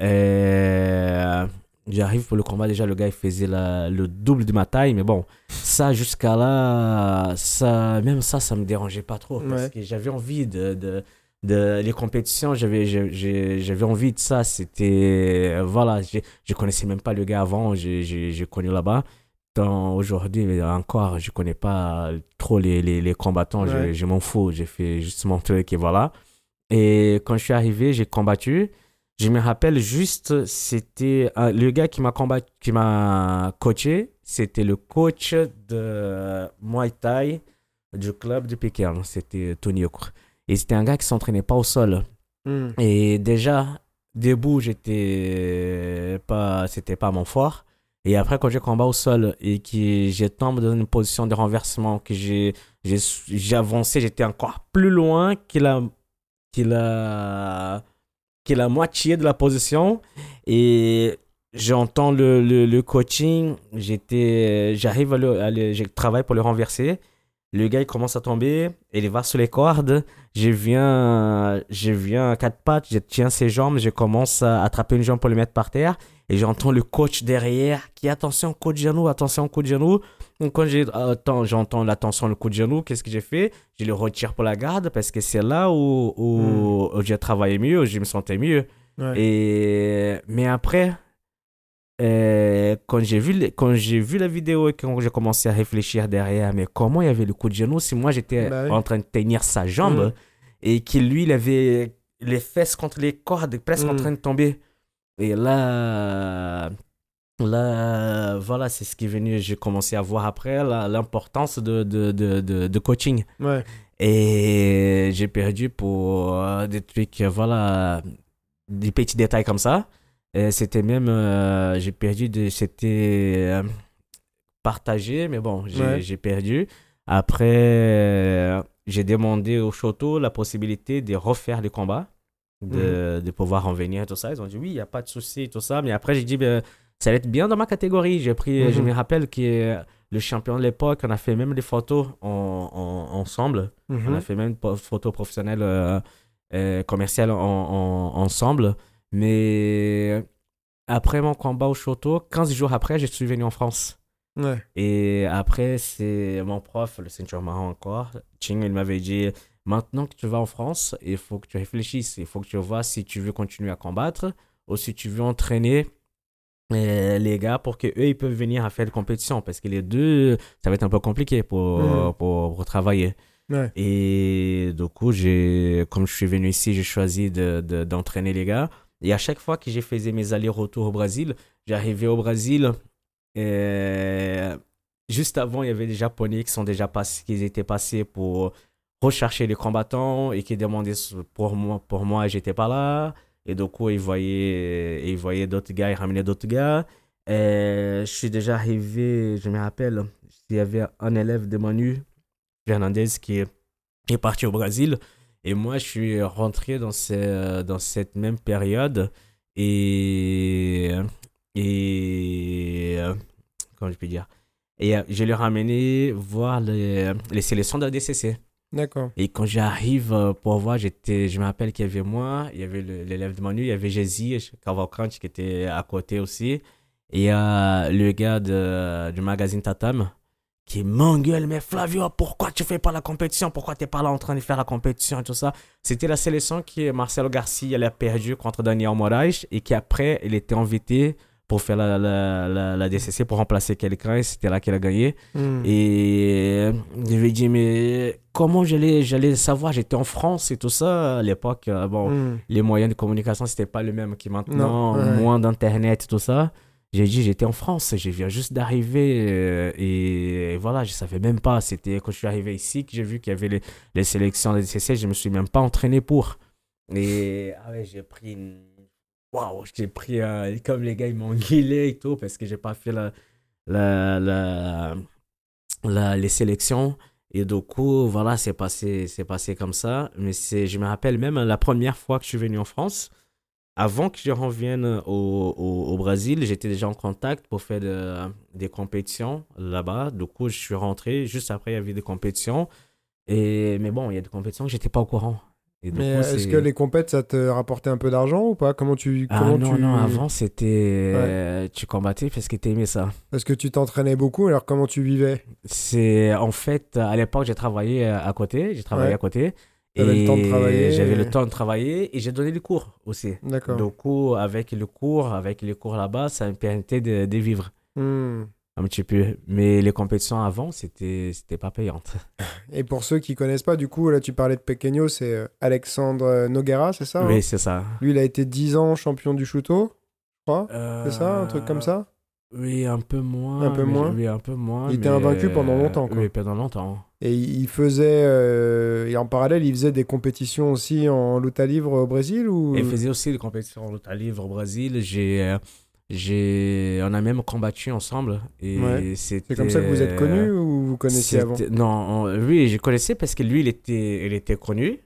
euh, j'arrive pour le combat, déjà le gars il faisait la- le double de ma taille, mais bon, ça jusqu'à là, ça, même ça, ça me dérangeait pas trop parce Ouais. que j'avais envie de, de, de- les compétitions, j'avais, j'avais envie de ça. C'était, voilà, j'ai- je connaissais même pas le gars avant, j'ai, j'ai connu là-bas. Dans- Aujourd'hui, encore, je connais pas trop les, les, les combattants, je, m'en fous, j'ai fait juste mon truc et voilà. Et quand je suis arrivé, j'ai combattu. Je me rappelle juste, c'était euh, le gars qui m'a combattu, qui m'a coaché, c'était le coach de Muay Thai du club de Pékin, c'était Tony Okur. Et c'était un gars qui s'entraînait pas au sol. Mm. Et déjà, debout, j'étais pas, c'était pas mon fort. Et après, quand j'ai combat au sol et que j'ai tombé dans une position de renversement, que j'ai, avancé, j'étais encore plus loin que la, que la, que la moitié de la position. Et j'entends le, le, coaching, j'arrive à le, à le- je travaille pour le renverser. Le gars, il commence à tomber, il va sur les cordes. Je viens, je viens à quatre pattes, je tiens ses jambes, je commence à attraper une jambe pour le mettre par terre. Et j'entends le coach derrière qui, attention, coup de genou, attention, coup de genou. Donc, quand j'entends l'attention, le coup de genou, qu'est-ce que j'ai fait? Je le retire pour la garde parce que c'est là où, où, où j'ai travaillé mieux, où je me sentais mieux. Ouais. Et, mais après, euh, quand j'ai vu, quand j'ai vu la vidéo et quand j'ai commencé à réfléchir derrière, mais comment il y avait le coup de genou si moi j'étais Bah oui. en train de tenir sa jambe Mm. et qu'il lui il avait les fesses contre les cordes presque en Mm. train de tomber. Et là, là, voilà, c'est ce qui est venu. J'ai commencé à voir après l'importance de, de, de, de, de coaching. Ouais. Et j'ai perdu pour euh, des trucs, voilà, des petits détails comme ça. C'était même, euh, j'ai perdu, de, c'était euh, partagé, mais bon, j'ai Ouais. j'ai perdu. Après, euh, j'ai demandé au Choto la possibilité de refaire le combat, de, de pouvoir en venir et tout ça. Ils ont dit oui, il n'y a pas de souci, tout ça. Mais après, j'ai dit, ben, ça va être bien dans ma catégorie. J'ai pris, Je Mhm. me rappelle que le champion de l'époque, on a fait même des photos en, en- ensemble. On Mhm. a fait même une photo professionnelle euh, commerciale en, en- ensemble. Mais après mon combat au Choto, 15 jours après, je suis venu en France. Ouais. Et après, c'est mon prof, le ceinture marron encore, Ching, il m'avait dit maintenant que tu vas en France, il faut que tu réfléchisses. Il faut que tu vois si tu veux continuer à combattre ou si tu veux entraîner euh, les gars pour que eux ils peuvent venir à faire des compétitions parce que les deux ça va être un peu compliqué pour, Mhm. pour, pour travailler Ouais. et du coup j'ai comme je suis venu ici j'ai choisi de, de- d'entraîner les gars et à chaque fois que j'ai faisais mes allers-retours au Brésil j'arrivais au Brésil et juste avant il y avait des japonais qui sont déjà passés qui étaient passés pour rechercher les combattants et qui demandaient pour moi pour moi j'étais pas là et du coup, ils voyaient, ils voyaient d'autres gars, ils ramenaient d'autres gars. Et je suis déjà arrivé, je me rappelle, il y avait un élève de Manu Fernandez qui est parti au Brésil. Et moi, je suis rentré dans, ce- dans cette même période. Et. Et. Comment je peux dire? Et euh, je l'ai ramené voir les, les sélections de la DCC. D'accord. Et quand j'arrive euh, pour voir, j'étais, je me rappelle qu'il y avait moi, il y avait l'élève de Manu, il y avait Jésus Cavalcante qui était à côté aussi. Et il y a le gars de, du magazine Tatam qui m'engueule, mais Flavio, pourquoi tu fais pas la compétition? Pourquoi tu n'es pas là en train de faire la compétition et tout ça? C'était la sélection qui, Marcelo Garcia, elle a perdu contre Daniel Moraes et qui après, il était invité pour faire la, la, la, la DCC pour remplacer quelqu'un et c'était là qu'elle a gagné. Mhm. Et je lui ai dit, mais comment j'allais, j'allais savoir? J'étais en France et tout ça. À l'époque, euh, bon, Mhm. les moyens de communication, c'était pas le même que maintenant, ouais. moins d'internet et tout ça. J'ai dit, j'étais en France, je viens juste d'arriver euh, et, voilà, je savais même pas. C'était quand je suis arrivé ici que j'ai vu qu'il y avait les, les sélections de DCC, je me suis même pas entraîné pour. Et ah ouais, j'ai pris une. Waouh, j'ai pris. euh, comme les gars, ils m'ont guilé et tout parce que j'ai pas fait la, la, la, les sélections. Et du coup, voilà, c'est passé, passé comme ça. Mais je me rappelle même la première fois que je suis venu en France, avant que je revienne au, au, au Brésil, j'étais déjà en contact pour faire de- des compétitions là-bas. Du coup, je suis rentré. Juste après, il y avait des compétitions. Et, mais bon, il y a des compétitions que j'étais pas au courant. Et Mais est-ce que les compètes, ça te rapportait un peu d'argent ou pas? Comment tu. Ah Comment non, tu... non, avant, c'était. euh, tu combattais parce que t'aimais ça. Parce que tu t'entraînais beaucoup, alors comment tu vivais? C'est en fait à l'époque j'ai travaillé euh, à côté, j'ai travaillé Ouais. à côté T'avais le et temps de travailler j'avais et- le temps de travailler et j'ai donné les cours aussi. D'accord. Du coup avec le cours, avec les cours là-bas, ça me permettait de, de vivre Hmm. un petit peu. Mais les compétitions avant c'était c'était pas payante. Et pour ceux qui connaissent pas, du coup, là, tu parlais de Pequeño, c'est euh, Alexandre Noguera, c'est ça hein? oui c'est ça. Lui, il a été 10 ans champion du shooto, je crois. C'est ça, un truc comme Euh, ça? Oui un peu moins. Un peu moins Oui un peu moins. Il était invaincu pendant longtemps, quoi. Oui pendant longtemps. Et il faisait. euh, et en parallèle, il faisait des compétitions aussi en lutte à livre au Brésil ou... Et faisait aussi des compétitions en lutte à livre au Brésil. J'ai, euh, j'ai, on a même combattu ensemble. Et Ouais. c'était, C'est comme ça que vous êtes connus ou vous connaissiez avant? Non, on- oui, je connaissais parce que lui, il était, il était connu.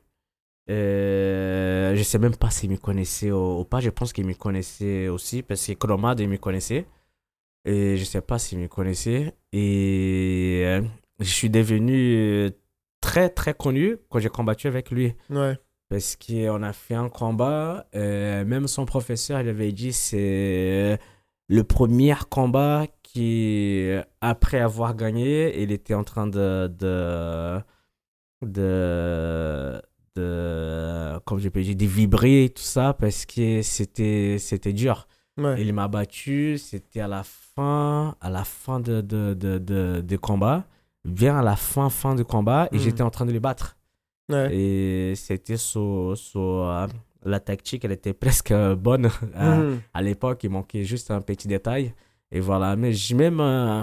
Euh, je sais même pas s'il me connaissait ou, pas. Je pense qu'il me connaissait aussi parce que Chromade, il me connaissait. Et je sais pas s'il me connaissait. Et euh, je suis devenu très, très connu quand j'ai combattu avec lui. Ouais. Parce qu'on a fait un combat, euh, même son professeur, il avait dit c'est le premier combat qui, après avoir gagné, il était en train de. de. de. de comme je peux dire, de vibrer, tout ça, parce que c'était, c'était dur. Ouais. Il m'a battu, c'était à la fin, à la fin de, de, de, de, de combat, bien à la fin, fin du combat, et Mhm. j'étais en train de le battre. Ouais. Et c'était sur, sur, euh, la tactique, elle était presque bonne. à, Mhm. à l'époque, il manquait juste un petit détail. Et voilà, mais j'ai même. euh,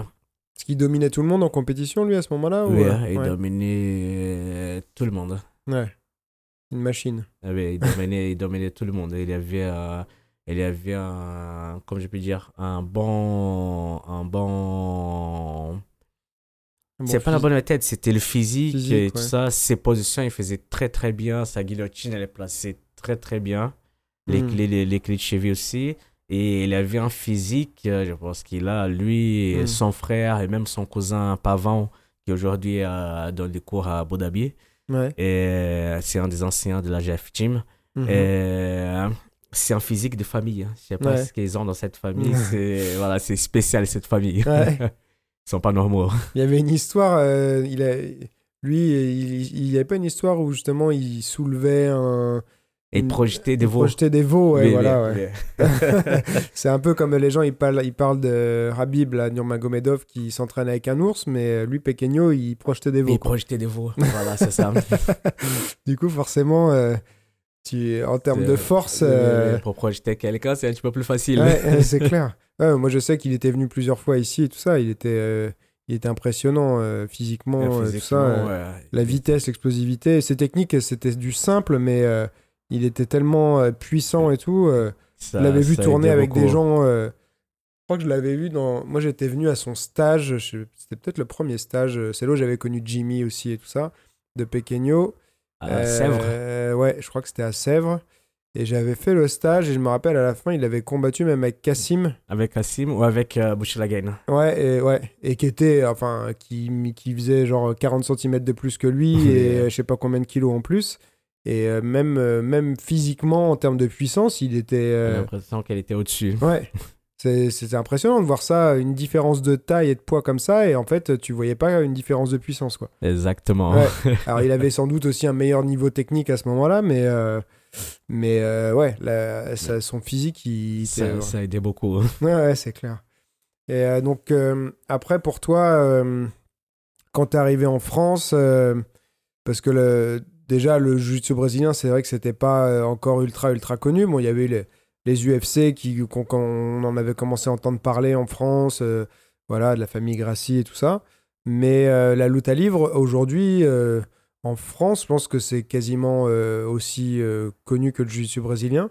Est-ce qu'il dominait tout le monde en compétition, lui, à ce moment-là ou, oui, euh, il ouais. dominait tout le monde. Ouais. Une machine. Ah oui, il dominait, il dominait tout le monde. Il y avait, euh, il y avait un, comme je peux dire, un bon, un bon. C'est pas la bonne tête, c'était le physique, Physique, et tout ouais. ça. Ses positions, il faisait très très bien. Sa guillotine, elle est placée très très bien. Les, Mm. clés, les, les clés de cheville aussi. Et il avait un physique, euh, je pense qu'il a, lui, et Mm. son frère, et même son cousin Pavan, qui aujourd'hui euh, donne des cours à Abu Dhabi. Ouais. Et euh, c'est un des anciens de la GF Team. Mhm. Et, c'est un physique de famille. hein. Je sais pas Ouais. ce qu'ils ont dans cette famille. C'est voilà, c'est spécial cette famille. Ouais. Ils sont pas normaux. Il y avait une histoire, euh, il a, lui, il, il y avait pas une histoire où justement il soulevait un. Et projeter des il veaux. projetait des veaux, ouais, Oui, voilà. oui, ouais. oui. C'est un peu comme les gens, ils parlent, ils parlent de Habib, là, Nurmagomedov, qui s'entraîne avec un ours, mais lui, Pequeño, il projetait des veaux. Et quoi. projeter des veaux. Voilà, c'est ça. du coup, forcément, euh, tu, en termes de force, euh. Pour projeter quelqu'un, c'est un petit peu plus facile. ouais, c'est clair. Ouais, moi, je sais qu'il était venu plusieurs fois ici et tout ça. Il était, euh, il était impressionnant euh, physiquement, tout ça. la vitesse, l'explosivité. Ses techniques, c'était du simple, mais il était tellement puissant et tout. je l'avais vu tourner avec des gens. je crois que je l'avais vu dans. Moi, j'étais venu à son stage. C'était peut-être le premier stage. C'est là où j'avais connu Jimmy aussi et tout ça, de Pequeño. À Euh, Sèvres. Ouais, je crois que c'était à Sèvres. Et j'avais fait le stage et je me rappelle à la fin, il avait combattu même avec Cassim. Avec Kassim ou avec euh, Bouchelagain. Ouais, et, ouais, et qui était, enfin, qui, qui faisait genre 40 cm de plus que lui et euh, je sais pas combien de kilos en plus. Et euh, même, euh, même physiquement, en termes de puissance, il était. J'ai euh, l'impression qu'elle était au-dessus. Ouais. C'est- C'était impressionnant de voir ça, une différence de taille et de poids comme ça, et en fait, tu voyais pas une différence de puissance, quoi. Exactement. Ouais. Alors, il avait sans doute aussi un meilleur niveau technique à ce moment-là, mais, euh, mais euh, ouais, la- ça- son physique, il. ça, était- ça aidait beaucoup. Ouais, ouais, c'est clair. Et euh, donc, euh, après, pour toi, euh, quand tu es arrivé en France, euh, parce que le, déjà, le jiu-jitsu brésilien, c'est vrai que c'était pas euh, encore ultra, ultra connu. Bon, il y avait les, les UFC qui, qu'on, qu'on en avait commencé à entendre parler en France, euh, voilà, de la famille Gracie et tout ça. Mais euh, la lutte à livre, aujourd'hui, euh, en France, je pense que c'est quasiment aussi connu que le jiu-jitsu brésilien.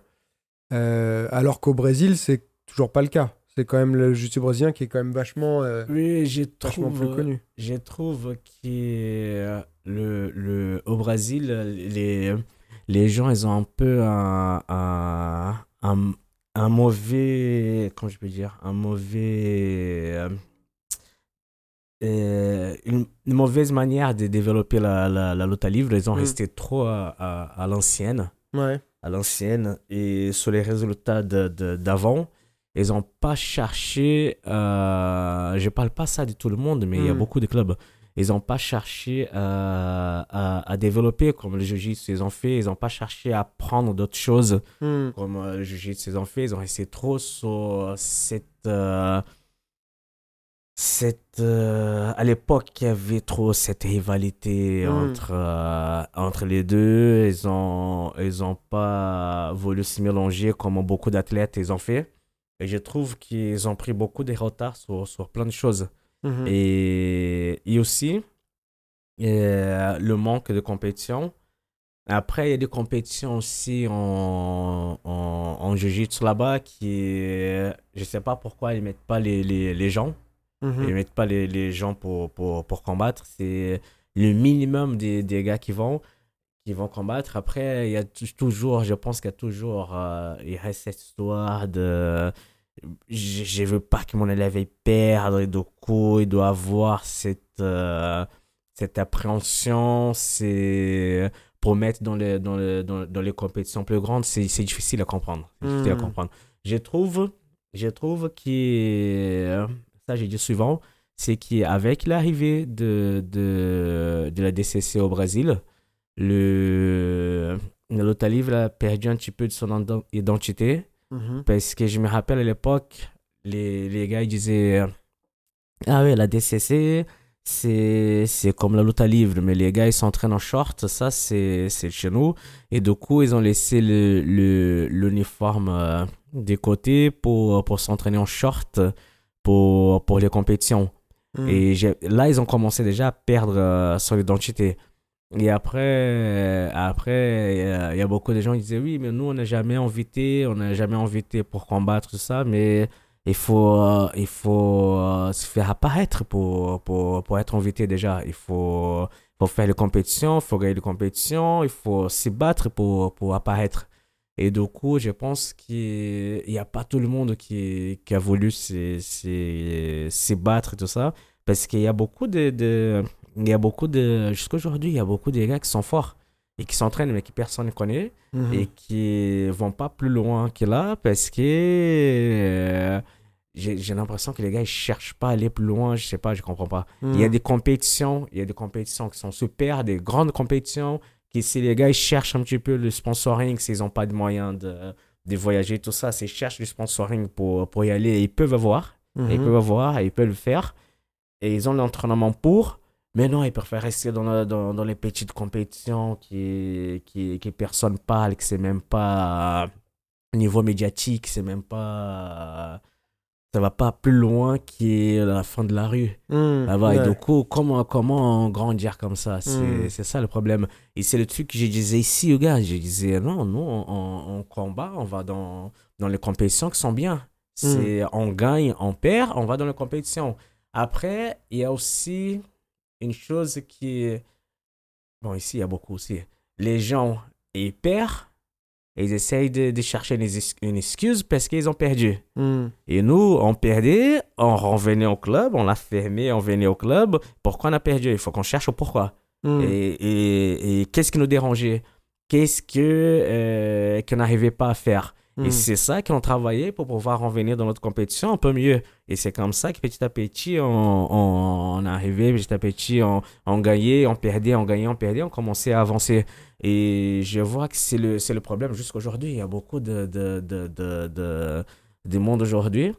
Alors qu'au Brésil, c'est toujours pas le cas. C'est quand même le jiu-jitsu brésilien qui est quand même vachement, Oui, je vachement trouve, plus connu. je trouve que le, le, au Brésil, les, les gens, ils ont un peu un, un, un, un mauvais, comment je peux dire, un mauvais, euh, euh, une, une mauvaise manière de développer la, la, la à livre. Ils ont Mm. resté trop à, à, à l'ancienne Ouais. à l'ancienne et sur les résultats de- de- d'avant, ils n'ont pas cherché, euh, je parle pas ça de tout le monde, mais il y a Mm. beaucoup de clubs, ils n'ont pas cherché euh, à, à développer comme le jiu-jitsu. Ils ont fait, ils n'ont pas cherché à apprendre d'autres choses Hmm. comme euh, le jiu-jitsu. Ils ont fait, ils ont resté trop sur cette... euh, cette euh, à l'époque il y avait trop cette rivalité Mm. entre euh, entre les deux. Ils ont ils ont pas voulu se mélanger comme beaucoup d'athlètes ils ont fait. Et je trouve qu'ils ont pris beaucoup de retard sur, sur plein de choses Mhm. et, et aussi euh, le manque de compétition après il y a des compétitions aussi en, en, en jiu-jitsu là-bas qui je sais pas pourquoi ils mettent pas les, les, les gens Mhm. ils mettent pas les, les gens pour, pour, pour combattre. C'est le minimum des, des gars qui vont, qui vont combattre. Après, il y a tou- toujours, je pense qu'il y a toujours, euh, il reste cette histoire de, je, je veux pas que mon élève ait perdre et du coup, il doit avoir cette, euh, cette appréhension, c'est pour mettre dans les, dans les, dans, dans les compétitions plus grandes, c'est c'est difficile à comprendre. Difficile à Hmm. comprendre. Je trouve, je trouve que, ça j'ai dit souvent, c'est qu'avec l'arrivée de, de, de la DCC au Brésil, le, l'autre livre a perdu un petit peu de son ident- Mhm. Parce que je me rappelle à l'époque, les, les gars ils disaient Ah ouais, la DCC, c'est, comme la lutte à livre, mais les gars ils s'entraînent en short, ça c'est, chez nous. Et du coup, ils ont laissé le, le, l'uniforme euh, des côtés pour, pour s'entraîner en short pour, pour les compétitions. Mhm. Et là, ils ont commencé déjà à perdre euh, son identité. Et après, euh, après il y a- beaucoup de gens qui disaient oui, mais nous, on n'a jamais invité, on n'a jamais invité pour combattre ça, mais il faut, euh, il faut euh, se faire apparaître pour, pour, pour être invité déjà. Il faut, faut faire les compétitions, il faut gagner les compétitions, il faut se battre pour, pour apparaître. Et du coup, je pense qu'il n'y a pas tout le monde qui, qui a voulu se, se, se battre tout ça. Parce qu'il y a beaucoup de- il y a beaucoup de, jusqu'à aujourd'hui, il y a beaucoup de gars qui sont forts et qui s'entraînent, mais que personne ne connaît Mhm. et qui vont pas plus loin que là parce que euh, j'ai l'impression que les gars ils cherchent pas à aller plus loin, je sais pas, je comprends pas. Il y a Mhm. des compétitions, il y a des compétitions qui sont super, des grandes compétitions, qui si les gars ils cherchent un petit peu le sponsoring, s'ils n'ont pas de moyens de, de voyager, tout ça, s'ils cherchent du sponsoring pour, pour y aller, ils peuvent avoir, Mhm. ils peuvent avoir, ils peuvent le faire, et ils ont l'entraînement pour, mais non, ils préfèrent rester dans, le- dans, dans les petites compétitions qui, qui, qui personne parle, que c'est même pas au niveau médiatique, c'est même pas... Ça va pas plus loin que la fin de la rue. Mhm. Ah bah, et du coup, comment, comment grandir comme ça? C'est Mm. c'est ça le problème. Et c'est le truc que je disais ici aux gars. Je disais, non, nous, on, on- on combat, on va dans, dans les compétitions qui sont bien. C'est On gagne, on perd, on va dans les compétitions. Après, il y a aussi une chose qui est... Bon, ici, il y a beaucoup aussi. Les gens, ils perdent et ils essayent de, de chercher une, ex- une excuse parce qu'ils ont perdu. Mhm. Et nous, on perdait, on revenait au club, on l'a fermé, on venait au club. Pourquoi on a perdu? Il faut qu'on cherche au pourquoi. Et, et, et qu'est-ce qui nous dérangeait? Qu'est-ce que, euh, qu'on n'arrivait pas à faire? Et Mhm. c'est ça qu'on travaillait pour pouvoir revenir dans notre compétition un peu mieux. Et c'est comme ça que petit à petit, on, on, on arrivait, petit à petit, on, on gagnait, on perdait, on gagnait, on perdait, on commençait à avancer. Et je vois que c'est le, le problème jusqu'aujourd'hui. Il y a beaucoup de, de, de, de, de, de monde aujourd'hui.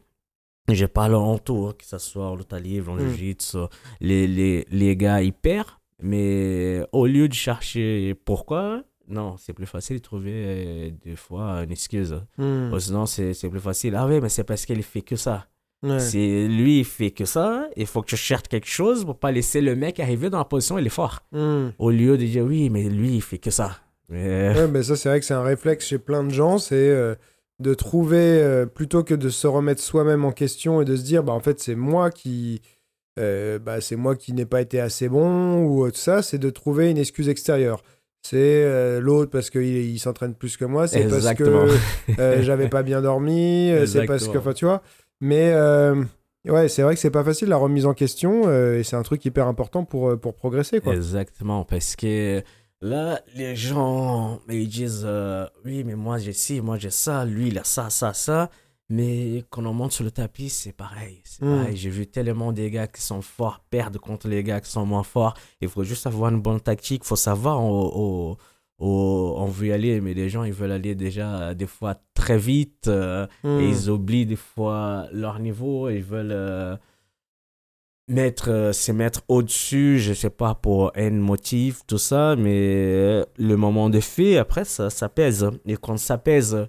Je parle en tout, que ce soit en lutte livre, en Mm. jiu-jitsu, les, les, les gars, ils perdent. Mais au lieu de chercher pourquoi, non, c'est plus facile de trouver euh, des fois une excuse. Ou sinon, c'est plus facile. Ah oui, mais c'est parce qu'il fait que ça. Ouais. C'est lui, il fait que ça. Il faut que tu cherches quelque chose pour pas laisser le mec arriver dans la position où il est fort. Mhm. Au lieu de dire oui, mais lui, il fait que ça. Mais... Ouais, mais ça, c'est vrai que c'est un réflexe chez plein de gens, c'est euh, de trouver, euh, plutôt que de se remettre soi-même en question et de se dire, bah, en fait, c'est moi qui. euh, bah, c'est moi qui n'ai pas été assez bon ou euh, tout ça, c'est de trouver une excuse extérieure. C'est euh, l'autre parce qu'il il, s'entraîne plus que moi, c'est parce que euh, j'avais pas bien dormi, euh, c'est parce que. Enfin, tu vois. Mais euh, ouais, c'est vrai que c'est pas facile la remise en question et c'est un truc hyper important pour, pour progresser, quoi. Exactement, parce que là, les gens, ils disent oui, mais moi j'ai ci, moi j'ai ça, lui il a ça, ça, ça. Mais quand on monte sur le tapis, c'est pareil. C'est Mm. pareil. J'ai vu tellement des gars qui sont forts perdre contre les gars qui sont moins forts. Il faut juste avoir une bonne tactique. Il faut savoir où, où- où on veut y aller. Mais les gens, ils veulent aller déjà des fois très vite. euh, Mm. et ils oublient des fois leur niveau. Ils veulent euh, mettre, euh, se mettre au-dessus, je sais pas, pour un motif, tout ça. Mais euh, le moment de fait, après, ça, ça pèse. Et quand ça pèse,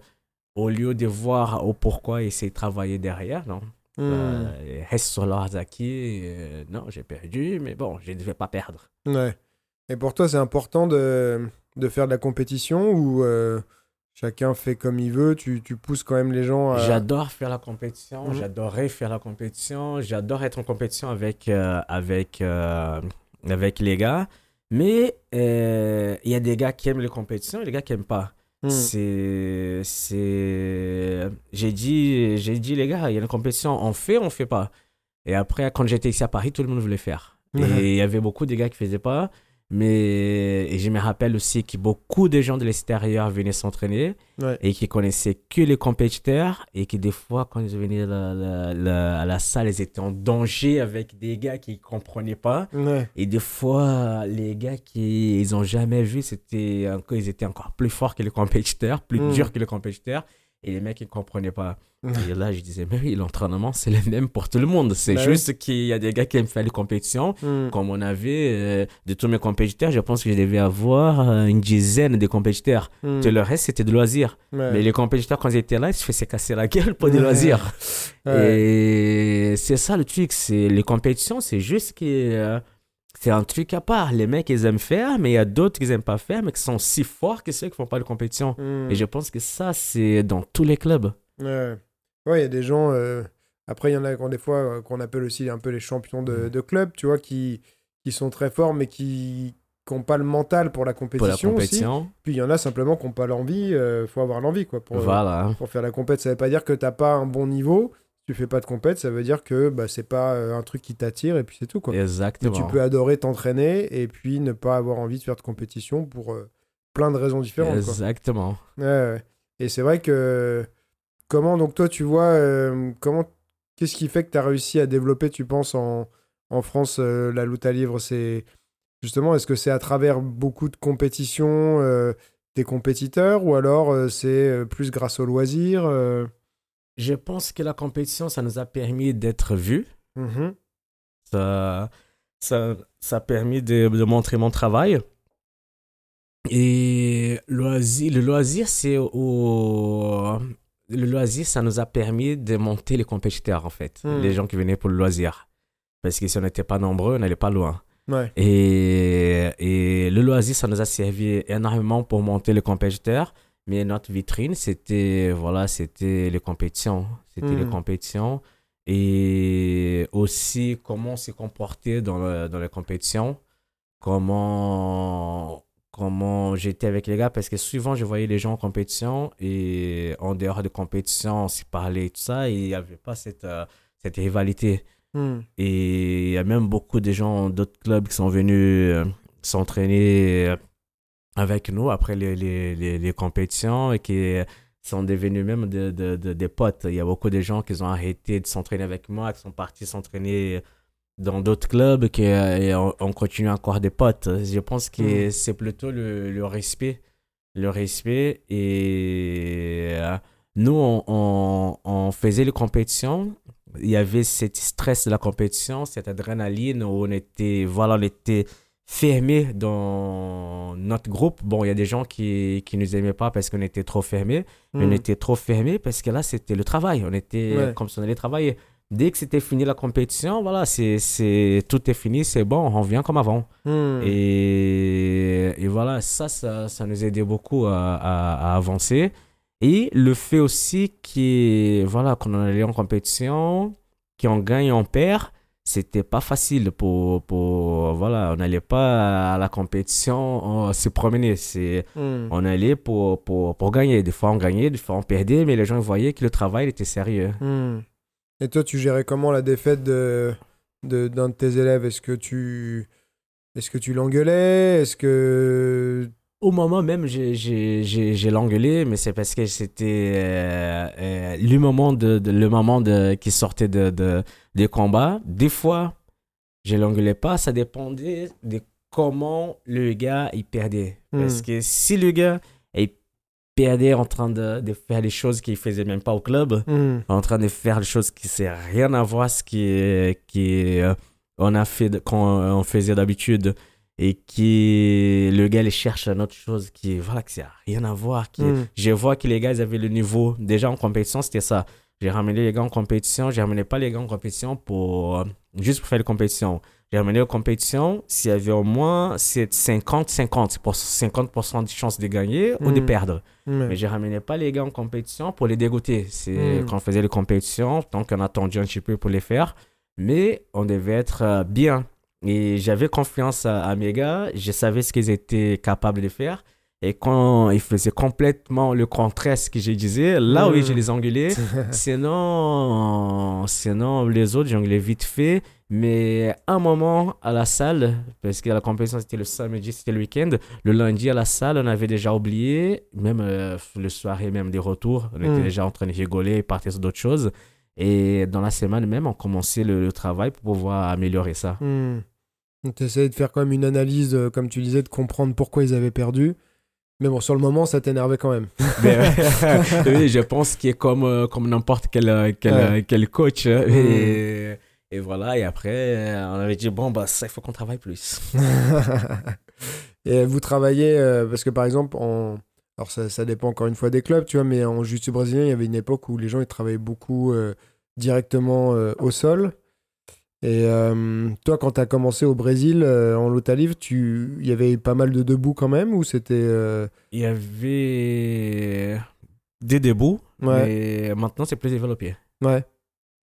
au lieu de voir au pourquoi essayer de travailler derrière, non. Mm. Euh, ils restent sur acquis. euh, non, j'ai perdu, mais bon, je ne devais pas perdre. Ouais. Et pour toi, c'est important de, de faire de la compétition ou euh, chacun fait comme il veut, tu, tu pousses quand même les gens à... J'adore faire la compétition, Mhm. j'adorais faire la compétition, j'adore être en compétition avec, euh, avec, euh, avec les gars. Mais euh, il y a des gars qui aiment les compétitions et des gars qui n'aiment pas. Hmm. C'est. c'est J'ai dit, j'ai dit, les gars, il y a une compétition, on fait, on fait pas? Et après, quand j'étais ici à Paris, tout le monde voulait faire. Et il y avait beaucoup de gars qui faisaient pas. Mais et je me rappelle aussi que beaucoup de gens de l'extérieur venaient s'entraîner Ouais. et qui connaissaient que les compétiteurs et qui des fois quand ils venaient à la, la- la- à la salle ils étaient en danger avec des gars qui comprenaient pas Ouais. et des fois les gars qui ils ont jamais vu c'était encore ils étaient encore plus forts que les compétiteurs plus Mm. durs que les compétiteurs et les mecs ils comprenaient pas et là je disais mais oui l'entraînement c'est le même pour tout le monde c'est Bah juste qu'il y a des gars qui aiment faire les compétitions Hmm. comme on avait euh, de tous mes compétiteurs je pense que je devais avoir euh, une dizaine de compétiteurs Hmm. tout le reste c'était de loisirs Ouais. mais les compétiteurs, quand ils étaient là, ils se faisaient casser la gueule pour des Ouais. loisirs. Ouais. Et c'est ça le truc. C'est les compétitions, c'est juste que euh, c'est un truc à part. Les mecs, ils aiment faire, mais il y a d'autres qui n'aiment pas faire, mais qui sont si forts que ceux qui font pas de compétition. Hmm. Et je pense que ça, c'est dans tous les clubs. Ouais, Ouais, il y a des gens. euh, Après, il y en a des fois euh, qu'on appelle aussi un peu les champions de, de club, tu vois, qui, qui sont très forts, mais qui n'ont pas le mental pour la Pour compétition. aussi. compétition. Puis il y en a simplement qui n'ont pas l'envie. Il faut avoir l'envie, quoi. Pour, Voilà. pour faire la compète, ça veut pas dire que t'as pas un bon niveau. Tu fais pas de compète, ça veut dire que bah, c'est pas euh, un truc qui t'attire et puis c'est tout, quoi. Exactement. tu peux adorer t'entraîner et puis ne pas avoir envie de faire de compétition pour euh, plein de raisons différentes, quoi. Exactement. Ouais, ouais. Et c'est vrai que comment donc toi tu vois euh, comment qu'est-ce qui fait que tu as réussi à développer tu penses en, en France euh, la lutte à livre c'est justement est-ce que c'est à travers beaucoup de compétitions des compétiteurs ou alors c'est plus grâce au loisir Je pense que la compétition, ça nous a permis d'être vus. Mhm. Ça, ça, ça a permis de, de montrer mon travail. Et loisir, le loisir, c'est au... Le loisir, ça nous a permis de monter les compétiteurs, en fait. Hmm. Les gens qui venaient pour le loisir. Parce que si on n'était pas nombreux, on n'allait pas loin. ouais Et, et le loisir, ça nous a servi énormément pour monter les compétiteurs. Mais notre vitrine, c'était voilà, c'était les compétitions. C'était les Hmm. compétitions. Et aussi comment se comporter dans, le- dans les compétitions. Comment, comment j'étais avec les gars. Parce que souvent, je voyais les gens en compétition. Et en dehors de compétition, on se parlait et tout ça. Et il n'y avait pas cette, euh, cette rivalité. Hmm. Et il y a même beaucoup de gens d'autres clubs qui sont venus euh, s'entraîner euh, avec nous après les, les, les, les compétitions et qui sont devenus même de, de- de- des potes. Il y a beaucoup de gens qui ont arrêté de s'entraîner avec moi, qui sont partis s'entraîner dans d'autres clubs qui, euh, et on, on continue encore des potes. Je pense que Mm. c'est plutôt le, le respect. Le respect et euh, nous, on, on, on faisait les compétitions il y avait cet stress de la compétition, cette adrénaline où on était, voilà, on était fermé dans notre groupe. Bon, il y a des gens qui qui nous aimaient pas parce qu'on était trop fermés, mais on Hmm. était trop fermés parce que là, c'était le travail. On était Ouais. comme si on allait travailler. Dès que c'était fini la compétition, voilà, c'est, c'est, tout est fini, c'est bon, on revient comme avant. Hmm. Et, et voilà, ça, ça, ça nous aidait beaucoup à, à- à avancer. Et le fait aussi que, voilà, quand on allait en compétition, qu'on gagne, on perd, c'était pas facile pour, pour, voilà, on n'allait pas à la compétition on se promener. C'est, Hmm. on allait pour, pour, pour gagner. Des fois, on gagnait, des fois, on perdait, mais les gens voyaient que le travail était sérieux. Hmm. Et toi, tu gérais comment la défaite de de- d'un de, tes élèves? Est-ce que tu est-ce que tu l'engueulais? Est-ce que Au moment même, j'ai- l'engueulé, mais c'est parce que c'était euh, euh, le moment, de, de- le moment de, qui sortait de, de, des combats. Des fois, je l'engueulais pas, ça dépendait de comment le gars il perdait. Parce Hmm. que si le gars il perdait en train de, de faire des choses qu'il faisait même pas au club, Hmm. en train de faire des choses qui n'ont rien à voir ce qui, qui euh, on a fait de- quand on faisait d'habitude et qui le gars il cherche une autre chose qui voilà qui n'a rien à voir qui Hmm. je vois que les gars ils avaient le niveau déjà en compétition c'était ça j'ai ramené les gars en compétition j'ai ramené pas les gars en compétition pour euh, juste pour faire les compétitions j'ai ramené aux compétitions s'il y avait au moins c'est 50 50 pour 50% de chances de gagner ou de Hmm. perdre Ouais. mais je ramenais pas les gars en compétition pour les dégoûter. C'est Mm. quand on faisait les compétitions, donc on attendait un petit peu pour les faire. Mais on devait être euh, bien. Et j'avais confiance à, à mes gars. Je savais ce qu'ils étaient capables de faire. Et quand ils faisaient complètement le contraire de ce que je disais, là, oui, Mm. je les engueulais. sinon, sinon, les autres, j'engueulais vite fait. Mais un moment à la salle, parce que la compétition c'était le samedi, c'était le week-end. Le lundi à la salle, on avait déjà oublié, même euh, le soirée, même des retours, on était Mm. déjà en train de rigoler et partir sur d'autres choses. Et dans la semaine même, on commençait le, le travail pour pouvoir améliorer ça. Hmm. Tu essayais de faire quand même une analyse, euh, comme tu disais, de comprendre pourquoi ils avaient perdu. Mais bon, sur le moment, ça t'énervait quand même. Mais, oui, je pense qu'il est comme, euh, comme n'importe quel, euh, quel, Ouais. quel coach. hein. Et, et voilà, et après, on avait dit, bon, bah, ça, il faut qu'on travaille plus. Et vous travaillez, euh, parce que par exemple, en... alors ça, ça dépend encore une fois des clubs, tu vois, mais en jiu-jitsu brésilien, il y avait une époque où les gens ils travaillaient beaucoup directement au sol. Et euh, toi, quand tu as commencé au Brésil, euh, en Lota Livre, tu... il y avait pas mal de debout quand même, ou c'était. euh, Il y avait des débuts, Ouais. mais maintenant, c'est plus développé. Ouais.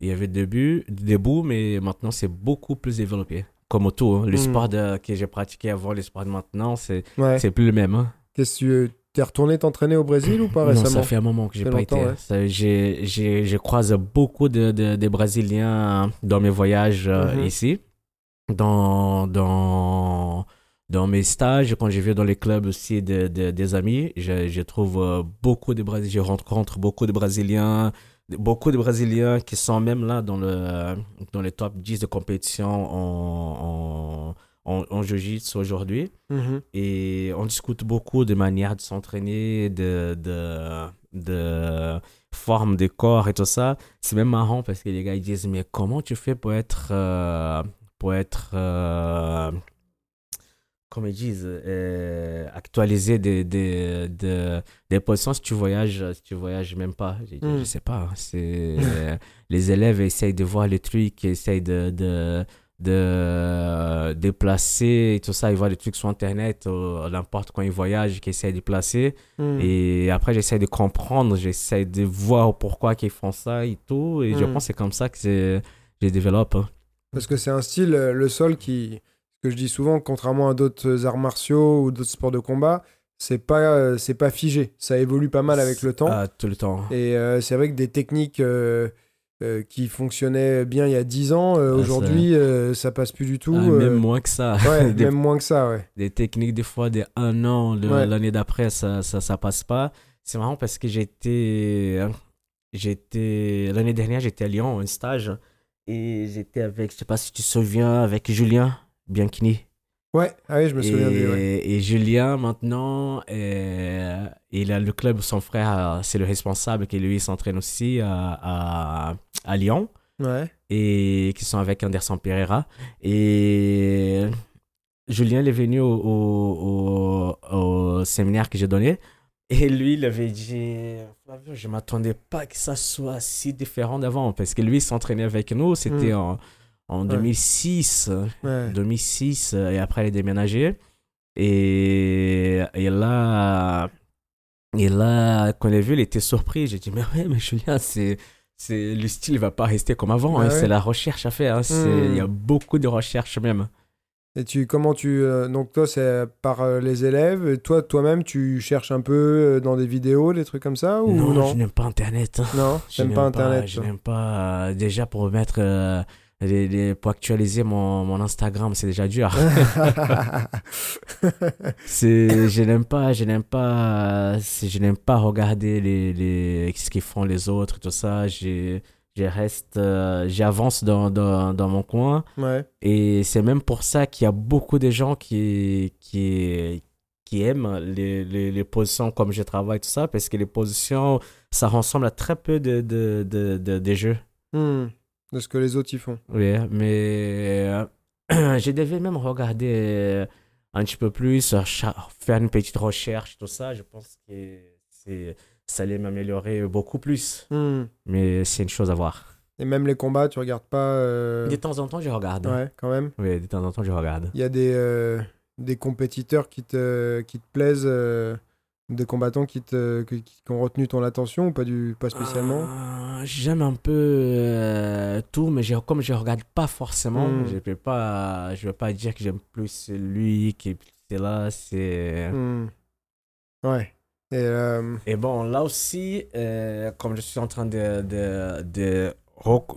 Il y avait des débuts, des débuts, mais maintenant, c'est beaucoup plus développé. Comme tout, hein. le Mm. sport de- que j'ai pratiqué avant, le sport de maintenant, c'est Ouais. plus le même. hein. Qu'est-ce que tu. T'es retourné t'entraîner au Brésil ou pas Non, ça récemment? fait un moment que j'ai pas été. ouais. Ça, j'ai- j'ai- Je croise beaucoup de, de, de Brésiliens dans mes voyages euh, Mhm. ici. Dans, dans, dans mes stages, quand je vais dans les clubs aussi de, de- des amis, je, je trouve euh, beaucoup de Brésiliens, je rencontre beaucoup de Brésiliens, beaucoup de Brésiliens qui sont même là dans le, dans les top 10 de compétition en, en, en, en jiu-jitsu aujourd'hui Mhm. et on discute beaucoup de manières de s'entraîner, de, de, de forme de corps et tout ça. C'est même marrant parce que les gars ils disent mais comment tu fais pour être euh, pour être euh, comme ils disent euh, actualisé des, des, des, des positions si tu voyages si tu voyages même pas? Mm. Je sais pas. C'est les élèves essayent de voir les trucs, essayent de, de de euh, déplacer et tout ça. Ils voient des trucs sur Internet, ou n'importe quand ils voyagent, qu'ils essayent de placer. Hmm. Et après, j'essaie de comprendre, j'essaie de voir pourquoi ils font ça et tout. Et je Mm. pense que c'est comme ça que je développe. hein. Parce que c'est un style, euh, le sol, qui, que je dis souvent, contrairement à d'autres arts martiaux ou d'autres sports de combat, c'est pas, euh, c'est pas figé. Ça évolue pas mal avec le temps. Ah, tout le temps. Et euh, c'est vrai que des techniques euh, euh, qui fonctionnaient bien il y a 10 ans, euh, Ah, aujourd'hui, euh, ça passe plus du tout. Ah, euh, même moins que ça. ouais, des, même moins que ça, ouais. des techniques, des fois, de un an, Ouais. l'année d'après, ça, ça, ça passe pas. C'est marrant parce que j'étais. J'étais. L'année dernière, j'étais à Lyon, en stage. Et j'étais avec, je sais pas si tu te souviens, avec Julien Bianchini. Ouais, ah oui, je me souviens et, de lui, ouais. et Julien, maintenant, euh, il a le club, son frère, euh, c'est le responsable qui lui s'entraîne aussi à, à, à Lyon Ouais. et qui sont avec Anderson Pereira. Et Julien il est venu au, au, au- au séminaire que j'ai donné. Et lui, il avait dit Flavio, je m'attendais pas que ça soit si différent d'avant. Parce que lui, il s'entraînait avec nous. C'était Mm. en, en Ouais. 2006. ouais. 2006 euh, et après elle est déménagée et, et là et là quand il a vu il était surpris j'ai dit mais ouais mais Julien c'est c'est le style va pas rester comme avant hein, ouais. c'est la recherche à faire hein, Hmm. il y a beaucoup de recherche même Et tu, comment tu, euh, donc toi c'est par euh, les élèves. Et toi, toi-même, tu cherches un peu euh, dans des vidéos, des trucs comme ça ou non, non? je n'aime pas internet. Non, Je n'aime pas Internet. je n'aime pas déjà pour mettre les- les- pour actualiser mon, mon Instagram c'est déjà dur C'est, je n'aime pas, je n'aime pas, je n'aime pas regarder les, les, ce qu'ils font les autres, tout ça. Je, je reste, euh, j'avance dans, dans, dans mon coin. ouais. Et c'est même pour ça qu'il y a beaucoup de gens qui, qui, qui aiment les, les, les positions comme je travaille, tout ça, parce que les positions, ça ressemble à très peu de, de, de, de, de jeux. Hmm. De ce que les autres y font. Oui, mais euh, je devais même regarder euh, un petit peu plus, euh, faire une petite recherche, tout ça. Je pense que c'est, ça allait m'améliorer beaucoup plus. Hmm. Mais c'est une chose à voir. Et même les combats, tu regardes pas. euh, De temps en temps, je regarde. Ouais, quand même. Oui, de temps en temps, je regarde. Il y a des, euh, des compétiteurs qui te, qui te plaisent, euh, des combattants qui, te, qui, qui ont retenu ton attention ou pas, du, pas spécialement Euh, J'aime un peu euh, tout, mais comme je regarde pas forcément, Hmm. je peux pas, je vais pas dire que j'aime plus lui qui est là. C'est Hmm. Ouais. Et euh, Et bon, là aussi, euh, comme je suis en train de, de, de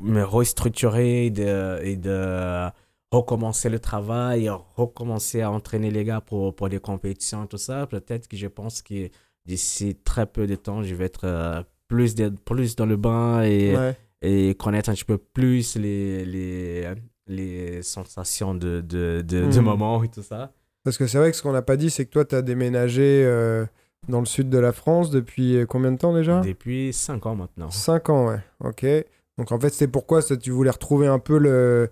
me restructurer de, et de recommencer le travail, recommencer à entraîner les gars pour, pour des compétitions et tout ça, peut-être que je pense que d'ici très peu de temps, je vais être euh, plus, de- plus dans le bain et, ouais. et connaître un petit peu plus les, les, les sensations de, de, de, de Hmm. moment et tout ça. Parce que c'est vrai que ce qu'on n'a pas dit, c'est que toi, tu as déménagé euh, dans le sud de la France depuis euh, combien de temps déjà? Depuis 5 ans maintenant. 5 ans, ouais. Ok. Donc en fait, c'est pourquoi ça, tu voulais retrouver un peu le.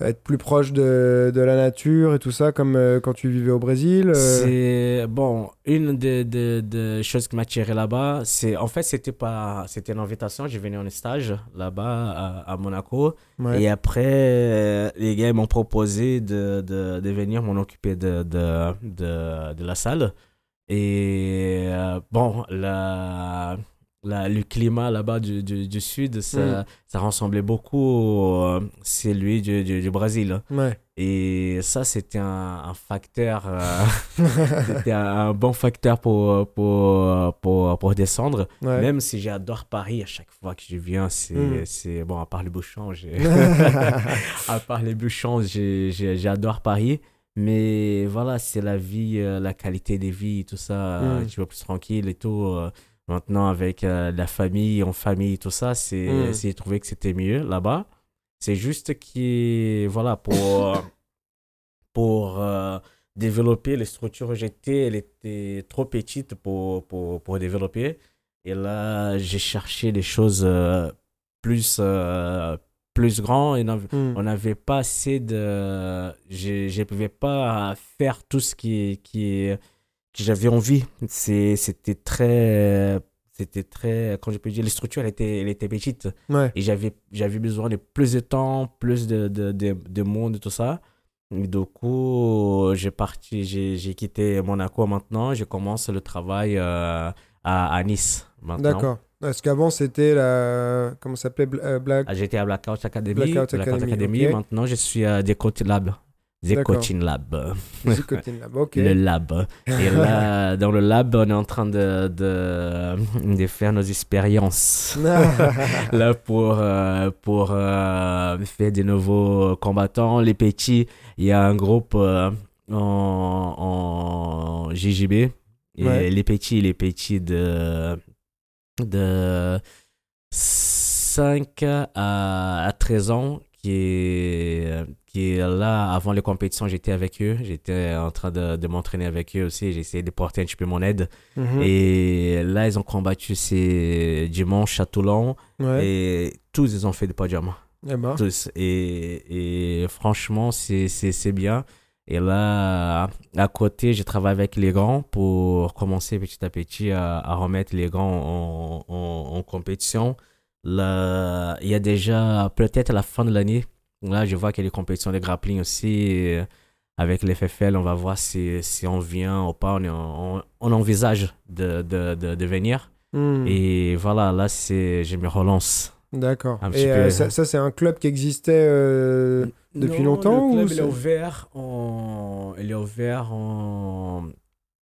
Être plus proche de, de la nature et tout ça, comme euh, quand tu vivais au Brésil. euh, C'est bon, une des des choses qui m'a attiré là-bas, c'est en fait c'était pas c'était une invitation, j'ai venu en stage là-bas à, à Monaco ouais. et après euh, les gars m'ont proposé de, de, de venir m'en occuper de, de, de, de la salle et euh, bon la, la- le climat là-bas du, du, du sud ça, Mm. ça ressemblait beaucoup au euh, celui du, du, du Brésil. Ouais. Et ça, c'était un, un facteur, euh, c'était un, un bon facteur pour, pour, pour, pour descendre. Ouais. Même si j'adore Paris, à chaque fois que je viens, c'est, Mm. bon, à part les bouchons, à part les bouchons, j'adore Paris. Mais voilà, c'est la vie, euh, la qualité des vies, tout ça, Mm. tu vois, plus tranquille et tout. euh, Maintenant, avec euh, la famille, en famille, tout ça, c'est, Mm. j'ai trouvé que c'était mieux là-bas. C'est juste que, voilà, pour, pour euh, développer les structures j'étais, elle était trop petite pour, pour, pour développer. Et là, j'ai cherché des choses euh, plus, euh, plus grandes et non- Hmm. on n'avait pas assez de. Je ne pouvais pas faire tout ce qui, qui, j'avais envie. C'était très. C'était très. Quand je peux dire, les structures, elle était, elle était petite. Ouais. Et j'avais, besoin de plus de temps, plus de, de, de, de monde, tout ça. Et du coup, j'ai parti, j'ai, quitté Monaco maintenant. Je commence le travail euh, à, à Nice maintenant. D'accord. Parce qu'avant, c'était la. Comment ça s'appelait euh, Black. Ah, J'étais à Blackout Academy. Blackout Academy, Academy. Maintenant, je suis à Decotin Lab. D'accord. Decotin Lab. Nicotine Lab. Ok. Le lab. Et là, dans le lab, on est en train de, de, de faire nos expériences. là pour, euh, pour euh, faire des nouveaux combattants. Les petits, il y a un groupe euh, en, en JJB. Et Ouais. les petits, les petits de, de 5 à, à 13 ans qui est, qui est là avant les compétitions. J'étais avec eux. J'étais en train de, de m'entraîner avec eux aussi. Essayé de porter un petit peu mon aide. Mhm. Et là, ils ont combattu ces dimanche à Toulon. Ouais. Et tous, ils ont fait des podiums. Eh ben. Tous. Et, et franchement, c'est c'est- c'est bien. Et là, à côté, je travaille avec les grands pour commencer petit à petit à, à remettre les grands en, en, en compétition. Là, il y a déjà peut-être à la fin de l'année. Là, je vois qu'il y a des compétitions de grappling aussi. Et avec les FFL, on va voir si, si on vient ou pas. On, on, on envisage de, de, de, de venir. Hmm. Et voilà, là, c'est, je me relance. D'accord. Et euh, ça, ça, c'est un club qui existait. euh, Depuis Non, longtemps, Le ou club, il c'est- est ouvert en, il est ouvert en